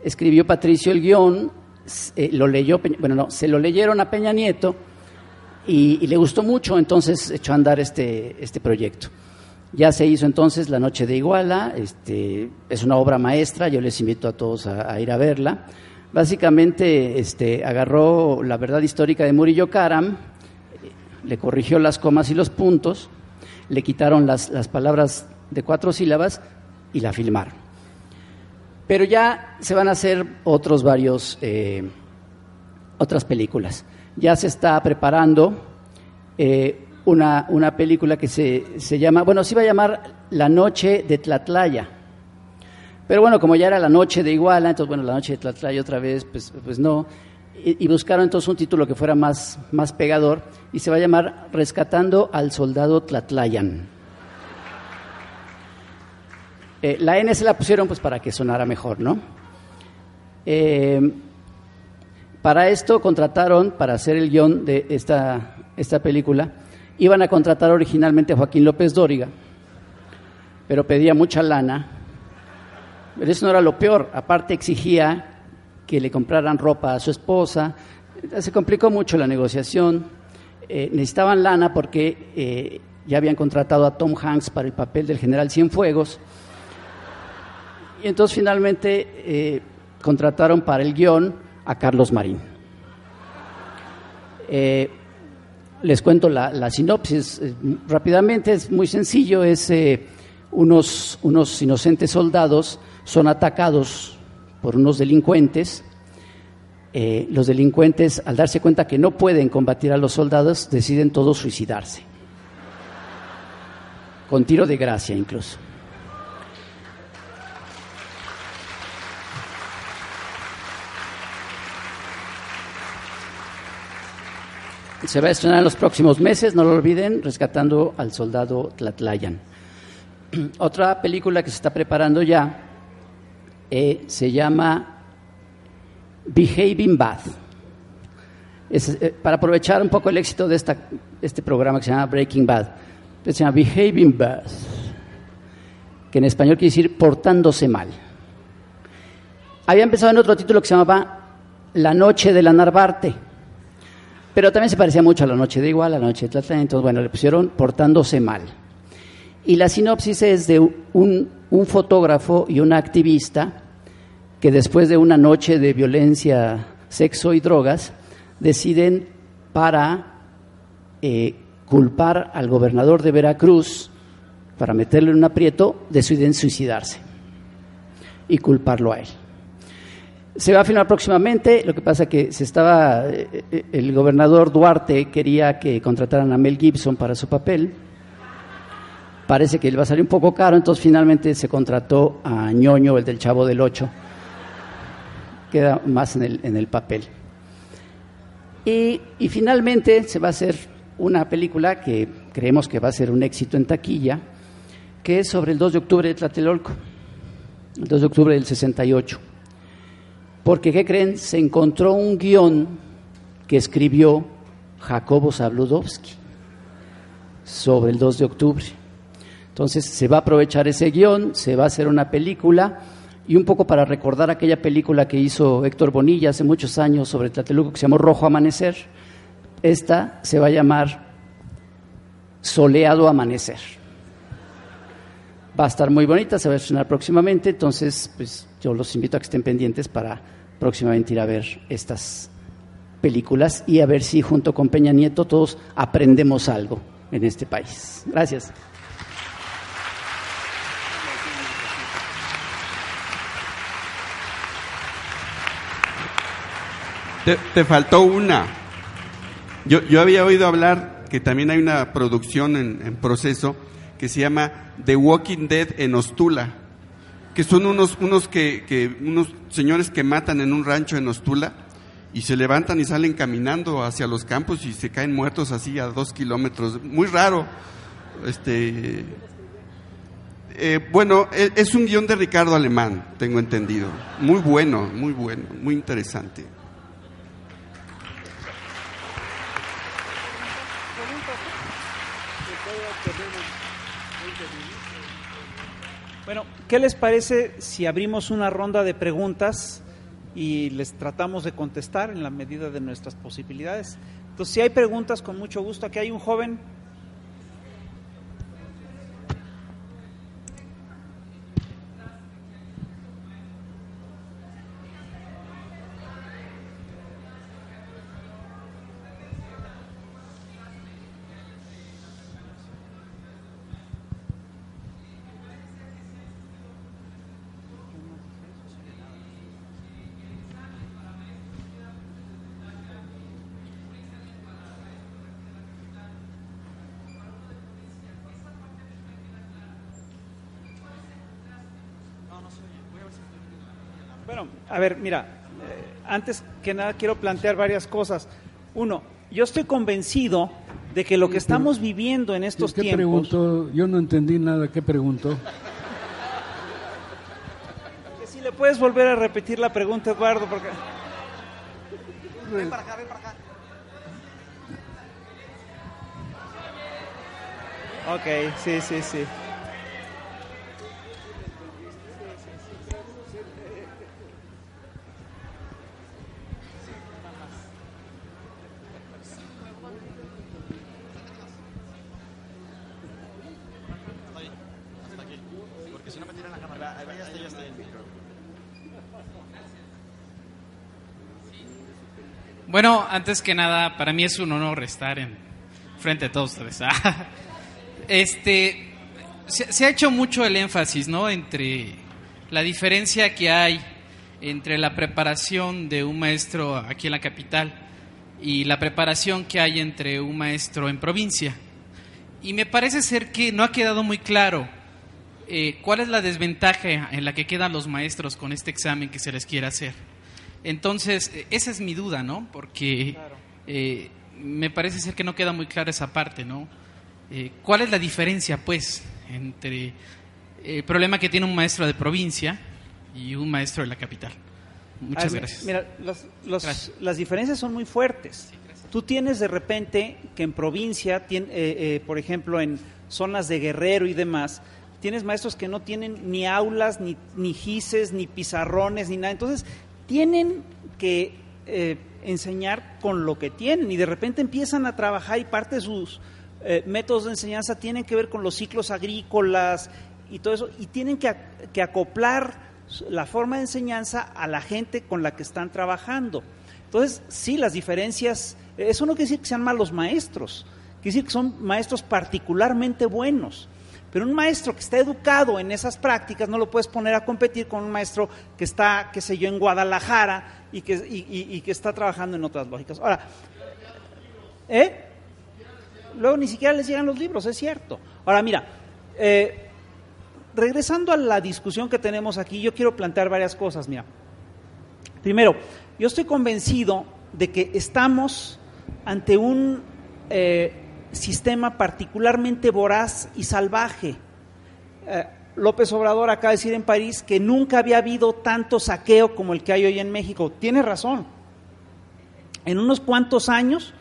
escribió Patricio el guion, eh, lo leyó, bueno, no, se lo leyeron a Peña Nieto, y, le gustó mucho, entonces echó a andar este, este proyecto. Ya se hizo entonces La Noche de Iguala, este, es una obra maestra, yo les invito a todos a, ir a verla. Básicamente este, agarró la verdad histórica de Murillo Karam, le corrigió las comas y los puntos, le quitaron las, las palabras de cuatro sílabas y la filmaron. Pero ya se van a hacer otros varios, eh, otras películas ya se está preparando eh, una, una, película que se, se, llama, bueno, se iba a llamar La Noche de Tlatlaya. Pero bueno, como ya era la noche de Iguala, entonces bueno, la noche de Tlatlaya otra vez, pues, pues no. Y, buscaron entonces un título que fuera más, más pegador y se va a llamar Rescatando al Soldado Tlatlayan. Eh, la N se la pusieron pues para que sonara mejor, ¿no? Eh, para esto contrataron, para hacer el guion de esta, esta película, iban a contratar originalmente a Joaquín López Dóriga, pero pedía mucha lana. Pero eso no era lo peor, aparte exigía que le compraran ropa a su esposa. Se complicó mucho la negociación. Eh, necesitaban lana porque eh, ya habían contratado a Tom Hanks para el papel del general Cienfuegos. Y entonces finalmente eh, contrataron para el guion a Carlos Marín. les cuento la, sinopsis rápidamente, es muy sencillo, es unos, unos inocentes soldados son atacados por unos delincuentes. Eh, los delincuentes, al darse cuenta que no pueden combatir a los soldados, deciden todos suicidarse. Con tiro de gracia incluso. Se va a estrenar en los próximos meses, no lo olviden, rescatando al soldado Tlatlayan. Otra película que se está preparando ya eh, se llama Behaving Bad. Eh, para aprovechar un poco el éxito de esta, este programa que se llama Breaking Bad, se llama Behaving Bad, que en español quiere decir portándose mal. Había empezado en otro título que se llamaba La Noche de la Narvarte, pero también se parecía mucho a La Noche de Igual, a La Noche de Tlatlán, entonces bueno, le pusieron portándose mal. Y la sinopsis es de un, un fotógrafo y una activista que después de una noche de violencia, sexo y drogas, deciden para eh, culpar al gobernador de Veracruz, para meterle en un aprieto, deciden suicidarse y culparlo a él. Se va a filmar próximamente, lo que pasa que se estaba, eh, eh, el gobernador Duarte quería que contrataran a Mel Gibson para su papel, parece que le va a salir un poco caro, entonces finalmente se contrató a Ñoño, el del Chavo del Ocho, queda más en el, en el papel. Y, y, finalmente se va a hacer una película que creemos que va a ser un éxito en taquilla, que es sobre el 2 de octubre de Tlatelolco, el 2 de octubre del 68. Porque, ¿qué creen? Se encontró un guion que escribió Jacobo Zabludowski sobre el 2 de octubre. Entonces se va a aprovechar ese guion, se va a hacer una película y un poco para recordar aquella película que hizo Héctor Bonilla hace muchos años sobre Tlatelolco que se llamó Rojo Amanecer, esta se va a llamar Soleado Amanecer. Va a estar muy bonita, se va a estrenar próximamente, entonces pues yo los invito a que estén pendientes para próximamente ir a ver estas películas y a ver si junto con Peña Nieto todos aprendemos algo en este país. Gracias.
Te, faltó una. Yo, yo, había oído hablar que también hay una producción en, proceso que se llama The Walking Dead en Ostula, que son unos, unos, que, que, unos señores que matan en un rancho en Ostula y se levantan y salen caminando hacia los campos y se caen muertos así a dos kilómetros. Muy raro. Este, eh, bueno, e, es un guion de Ricardo Alemán, tengo entendido. Muy bueno, muy bueno, muy interesante.
Bueno, ¿qué les parece si abrimos una ronda de preguntas y les tratamos de contestar en la medida de nuestras posibilidades? Entonces, si hay preguntas, con mucho gusto. Aquí hay un joven. A ver, mira, eh, antes que nada quiero plantear varias cosas. Uno, yo estoy convencido de que lo que estamos viviendo en estos
¿Qué
tiempos.
pregunto? Yo no entendí nada. ¿Qué preguntó?
Que si le puedes volver a repetir la pregunta, Eduardo, porque. Ven para acá, ven para acá. Ok, sí, sí, sí.
Bueno, antes que nada, para mí es un honor estar en frente a todos ustedes. Este, se, se ha hecho mucho el énfasis, ¿no? Entre la diferencia que hay entre la preparación de un maestro aquí en la capital y la preparación que hay entre un maestro en provincia. Y me parece ser que no ha quedado muy claro eh, cuál es la desventaja en la que quedan los maestros con este examen que se les quiere hacer. Entonces, eh, esa es mi duda, ¿no? Porque eh, me parece ser que no queda muy clara esa parte, ¿no? ¿Cuál es la diferencia, pues, entre el problema que tiene un maestro de provincia y un maestro de la capital. Muchas gracias.
Mira, las diferencias son muy fuertes. Tú tienes de repente que en provincia, eh, eh, por ejemplo, en zonas de guerrero y demás, tienes maestros que no tienen ni aulas, ni, ni gises, ni pizarrones, ni nada. Entonces, tienen que eh, enseñar con lo que tienen y de repente empiezan a trabajar y parte de sus métodos de enseñanza tienen que ver con los ciclos agrícolas y todo eso, y tienen que acoplar la forma de enseñanza a la gente con la que están trabajando. Entonces, sí, las diferencias, eso no quiere decir que sean malos maestros, quiere decir que son maestros particularmente buenos. Pero un maestro que está educado en esas prácticas no lo puedes poner a competir con un maestro que está, qué sé yo, en Guadalajara y que, y, que está trabajando en otras lógicas. Ahora, ¿eh? Luego ni siquiera les llegan los libros, es cierto. Ahora, mira, eh, regresando a la discusión que tenemos aquí, yo quiero plantear varias cosas. Mira, primero, yo estoy convencido de que estamos ante un eh, sistema particularmente voraz y salvaje. Eh, López Obrador acaba de decir en París que nunca había habido tanto saqueo como el que hay hoy en México. Tiene razón. En unos cuantos años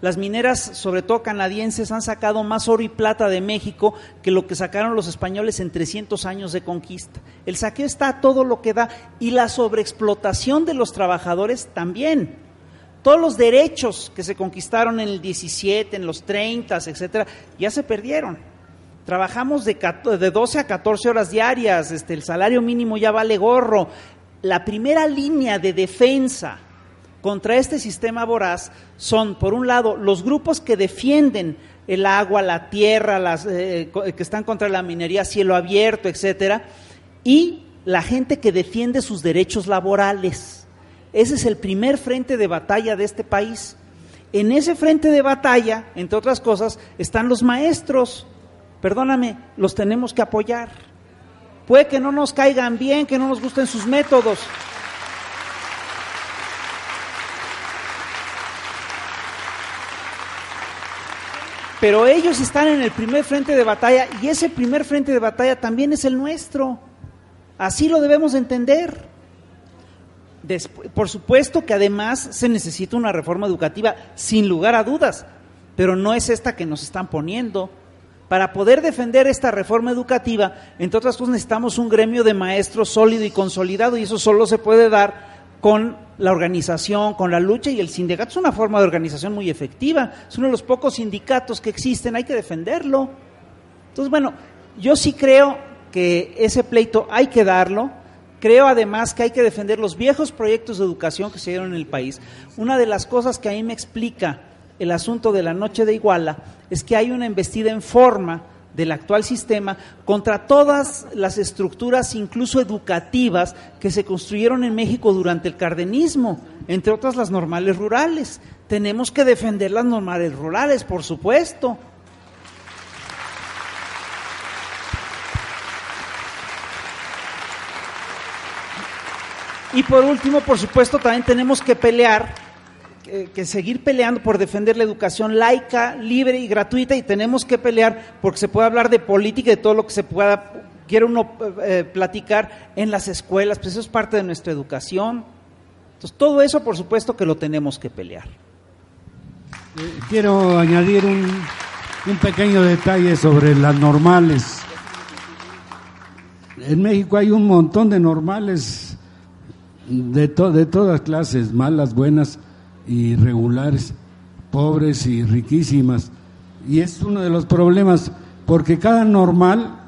las mineras, sobre todo canadienses, han sacado más oro y plata de México que lo que sacaron los españoles en 300 años de conquista. El saqueo está a todo lo que da y la sobreexplotación de los trabajadores también. Todos los derechos que se conquistaron en el 17, en los 30, etcétera, ya se perdieron. Trabajamos de, de 12 a 14 horas diarias, este, el salario mínimo ya vale gorro. La primera línea de defensa contra este sistema voraz son, por un lado, los grupos que defienden el agua, la tierra, las, eh, que están contra la minería, cielo abierto, etcétera, y la gente que defiende sus derechos laborales. Ese es el primer frente de batalla de este país. En ese frente de batalla, entre otras cosas, están los maestros. Perdóname, los tenemos que apoyar. Puede que no nos caigan bien, que no nos gusten sus métodos, Pero ellos están en el primer frente de batalla y ese primer frente de batalla también es el nuestro. Así lo debemos entender. Por supuesto que además se necesita una reforma educativa, sin lugar a dudas, pero no es esta que nos están poniendo. Para poder defender esta reforma educativa, entre otras cosas, necesitamos un gremio de maestros sólido y consolidado y eso solo se puede dar con la organización, con la lucha y el sindicato es una forma de organización muy efectiva, es uno de los pocos sindicatos que existen, hay que defenderlo. Entonces, bueno, yo sí creo que ese pleito hay que darlo, creo además que hay que defender los viejos proyectos de educación que se dieron en el país. Una de las cosas que a mí me explica el asunto de la noche de Iguala es que hay una embestida en forma del actual sistema contra todas las estructuras, incluso educativas, que se construyeron en México durante el cardenismo, entre otras las normales rurales. Tenemos que defender las normales rurales, por supuesto. Y por último, por supuesto, también tenemos que pelear que, seguir peleando por defender la educación laica, libre y gratuita y tenemos que pelear porque se puede hablar de política y de todo lo que se pueda, quiere uno eh, platicar en las escuelas, pues eso es parte de nuestra educación. Entonces, todo eso, por supuesto, que lo tenemos que pelear.
Eh, quiero añadir un, un pequeño detalle sobre las normales. En México hay un montón de normales de, de todas clases, malas, buenas, irregulares, pobres y riquísimas. Y es uno de los problemas, porque cada normal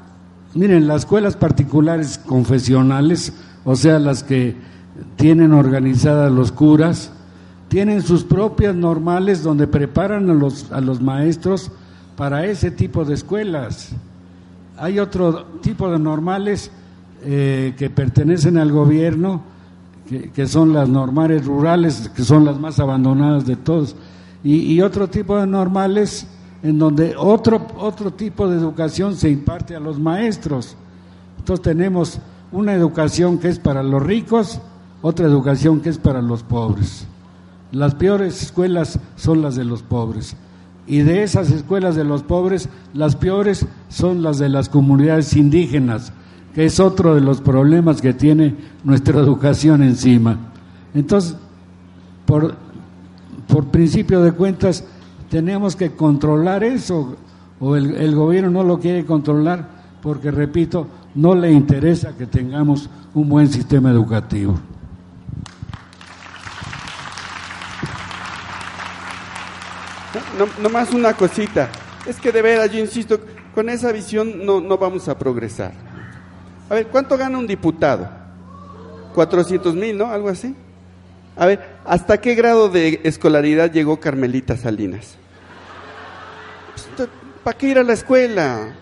Miren, las escuelas particulares confesionales, o sea, las que tienen organizadas los curas, tienen sus propias normales donde preparan a los, a los maestros para ese tipo de escuelas. Hay otro tipo de normales eh, que pertenecen al gobierno, que, son las normales rurales, que son las más abandonadas de todos, y, y otro tipo de normales en donde otro, otro tipo de educación se imparte a los maestros. Entonces tenemos una educación que es para los ricos, otra educación que es para los pobres. Las peores escuelas son las de los pobres. Y de esas escuelas de los pobres, las peores son las de las comunidades indígenas, que es otro de los problemas que tiene nuestra educación encima. Entonces, por, por principio de cuentas, tenemos que controlar eso, o el, gobierno no lo quiere controlar porque, repito, no le interesa que tengamos un buen sistema educativo.
No, no más una cosita, es que de veras, yo insisto, con esa visión no, no vamos a progresar. A ver, ¿cuánto gana un diputado? 400 mil, ¿no? Algo así. A ver, ¿hasta qué grado de escolaridad llegó Carmelita Salinas? ¿Para qué ir a la escuela?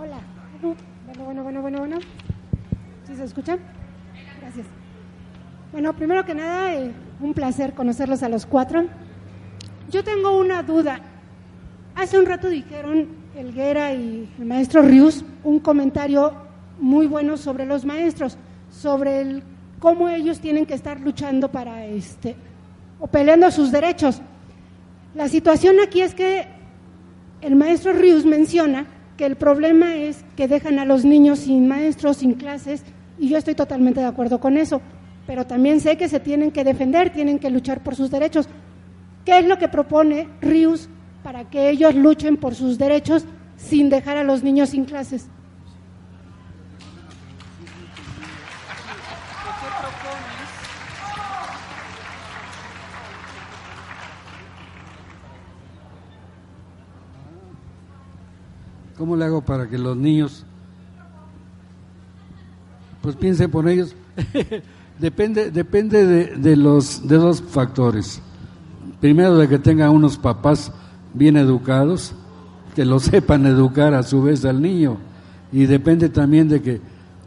Hola. Bueno, bueno, bueno, bueno, bueno. ¿Sí se escucha? Gracias. Bueno, primero que nada, eh, un placer conocerlos a los cuatro. Yo tengo una duda. Hace un rato dijeron Elguera y el maestro Rius un comentario muy bueno sobre los maestros, sobre cómo ellos tienen que estar luchando para este o peleando sus derechos. La situación aquí es que el maestro Rius menciona que el problema es que dejan a los niños sin maestros, sin clases, y yo estoy totalmente de acuerdo con eso, pero también sé que se tienen que defender, tienen que luchar por sus derechos. ¿Qué es lo que propone Rius para que ellos luchen por sus derechos sin dejar a los niños sin clases?
¿Cómo le hago para que los niños, pues piensen por ellos? depende depende de, de, los de dos factores. Primero de que tengan unos papás bien educados, que lo sepan educar a su vez al niño, y depende también de que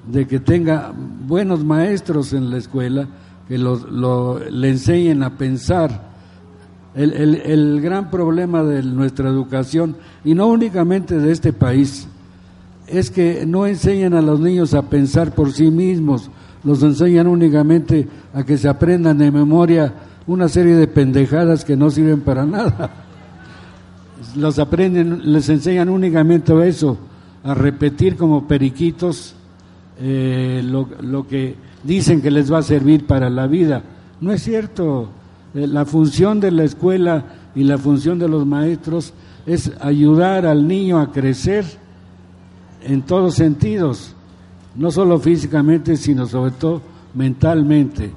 de que tenga buenos maestros en la escuela que le enseñen a pensar. El, el, el, gran problema de nuestra educación, y no únicamente de este país, es que no enseñan a los niños a pensar por sí mismos, los enseñan únicamente a que se aprendan de memoria una serie de pendejadas que no sirven para nada. Los aprenden, les enseñan únicamente eso, a repetir como periquitos eh, lo, lo, que dicen que les va a servir para la vida. No es cierto. Eh, la función de la escuela y la función de los maestros es ayudar al niño a crecer en todos sentidos, no solo físicamente, sino sobre todo mentalmente.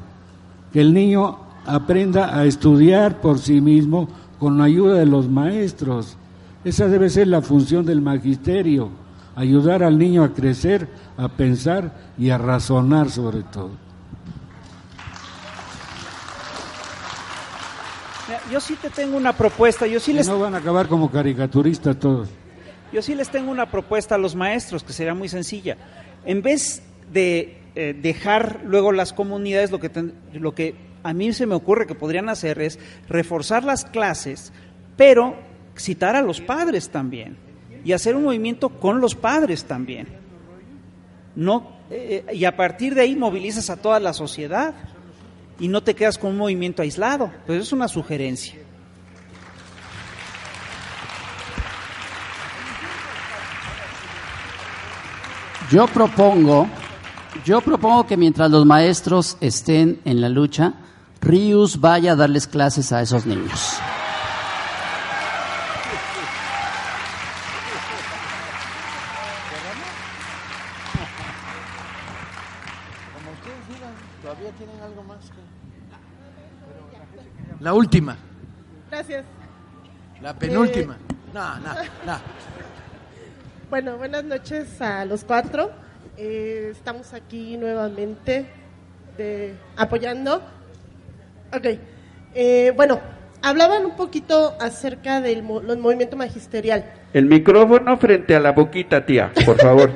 Que el niño aprenda a estudiar por sí mismo con la ayuda de los maestros. Esa debe ser la función del magisterio, ayudar al niño a crecer, a pensar y a razonar sobre todo.
Yo sí te tengo una propuesta, yo sí les...
No van a acabar como caricaturistas todos.
Yo sí les tengo una propuesta a los maestros, que sería muy sencilla. En vez de eh, dejar luego las comunidades, lo que, ten, lo que a mí se me ocurre que podrían hacer es reforzar las clases, pero citar a los padres también y hacer un movimiento con los padres también. No, eh, y a partir de ahí movilizas a toda la sociedad y no te quedas con un movimiento aislado. Pues es una sugerencia.
Yo propongo, yo propongo que mientras los maestros estén en la lucha, Rius vaya a darles clases a esos niños.
Como ustedes digan, todavía tienen algo más que... La última.
Gracias.
La penúltima. No, no, no.
Bueno, buenas noches a los cuatro. Eh, estamos aquí nuevamente de, apoyando. Ok. Eh, bueno, hablaban un poquito acerca del mo- los movimiento magisterial.
El micrófono frente a la boquita, tía, por favor.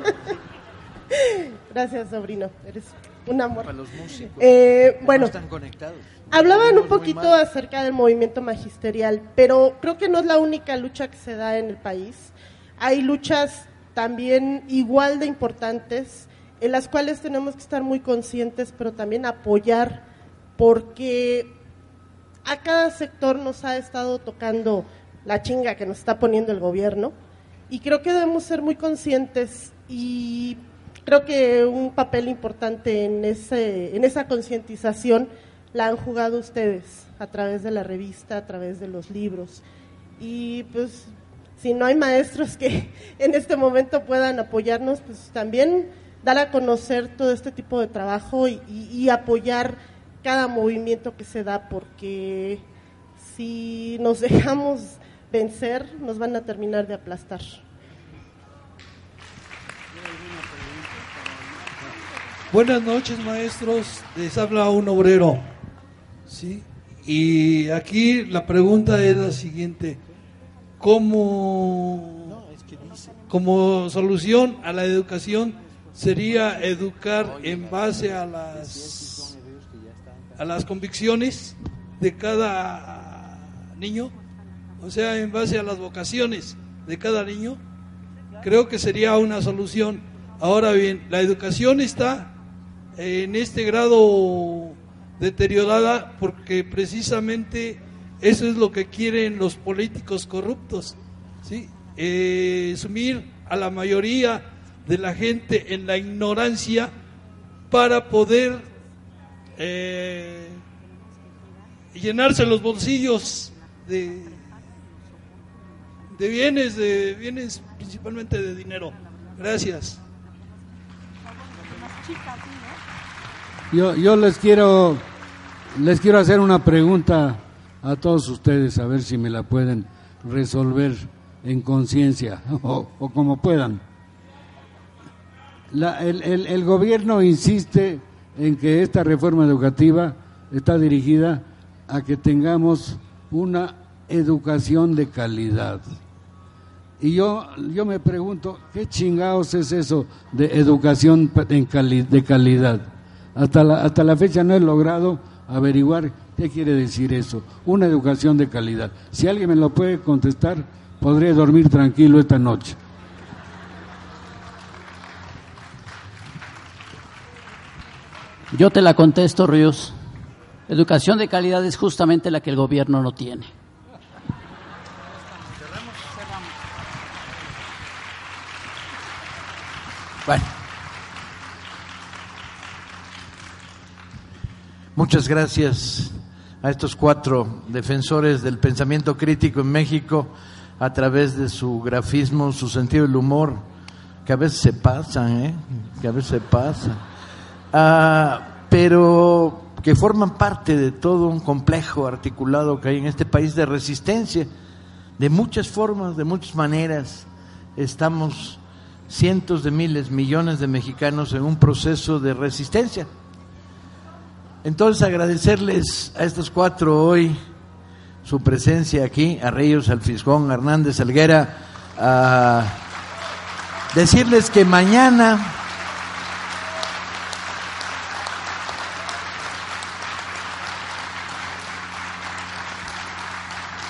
Gracias, sobrino. Eres un amor.
Para los músicos.
Eh, bueno,
No están conectados.
Hablaban un poquito acerca del movimiento magisterial, pero creo que no es la única lucha que se da en el país. Hay luchas también igual de importantes en las cuales tenemos que estar muy conscientes, pero también apoyar, porque a cada sector nos ha estado tocando la chinga que nos está poniendo el gobierno y creo que debemos ser muy conscientes y creo que un papel importante en ese en esa concientización la han jugado ustedes a través de la revista, a través de los libros. Y pues si no hay maestros que en este momento puedan apoyarnos, pues también dar a conocer todo este tipo de trabajo y, apoyar cada movimiento que se da, porque si nos dejamos vencer, nos van a terminar de aplastar.
Buenas noches, maestros. Les habla un obrero. ¿sí? Y aquí la pregunta es la siguiente. ¿Cómo, como solución a la educación sería educar en base a las, a las convicciones de cada niño? O sea, en base a las vocaciones de cada niño. Creo que sería una solución. Ahora bien, la educación está en este grado deteriorada porque precisamente eso es lo que quieren los políticos corruptos, ¿sí? Eh, sumir a la mayoría de la gente en la ignorancia para poder eh, llenarse los bolsillos de, de bienes, de bienes principalmente de dinero. Gracias.
Yo, yo les quiero les quiero hacer una pregunta a todos ustedes, a ver si me la pueden resolver en conciencia o, como puedan. El, gobierno insiste en que esta reforma educativa está dirigida a que tengamos una educación de calidad. Y yo, yo me pregunto, ¿qué chingados es eso de educación de calidad? Hasta hasta la fecha no he logrado averiguar qué quiere decir eso, una educación de calidad. Si alguien me lo puede contestar, podré dormir tranquilo esta noche.
Yo te la contesto, Ríos. Educación de calidad es justamente la que el gobierno no tiene.
Bueno. Muchas gracias a estos cuatro defensores del pensamiento crítico en México a través de su grafismo, su sentido del humor, que a veces se pasan, ¿eh? que a veces se pasan, Ah, pero que forman parte de todo un complejo articulado que hay en este país de resistencia, de muchas formas, de muchas maneras. Estamos cientos de miles, millones de mexicanos en un proceso de resistencia. Entonces agradecerles a estos cuatro hoy su presencia aquí, a Reyes, al Fiscón, a Hernández, Alguera, a decirles que mañana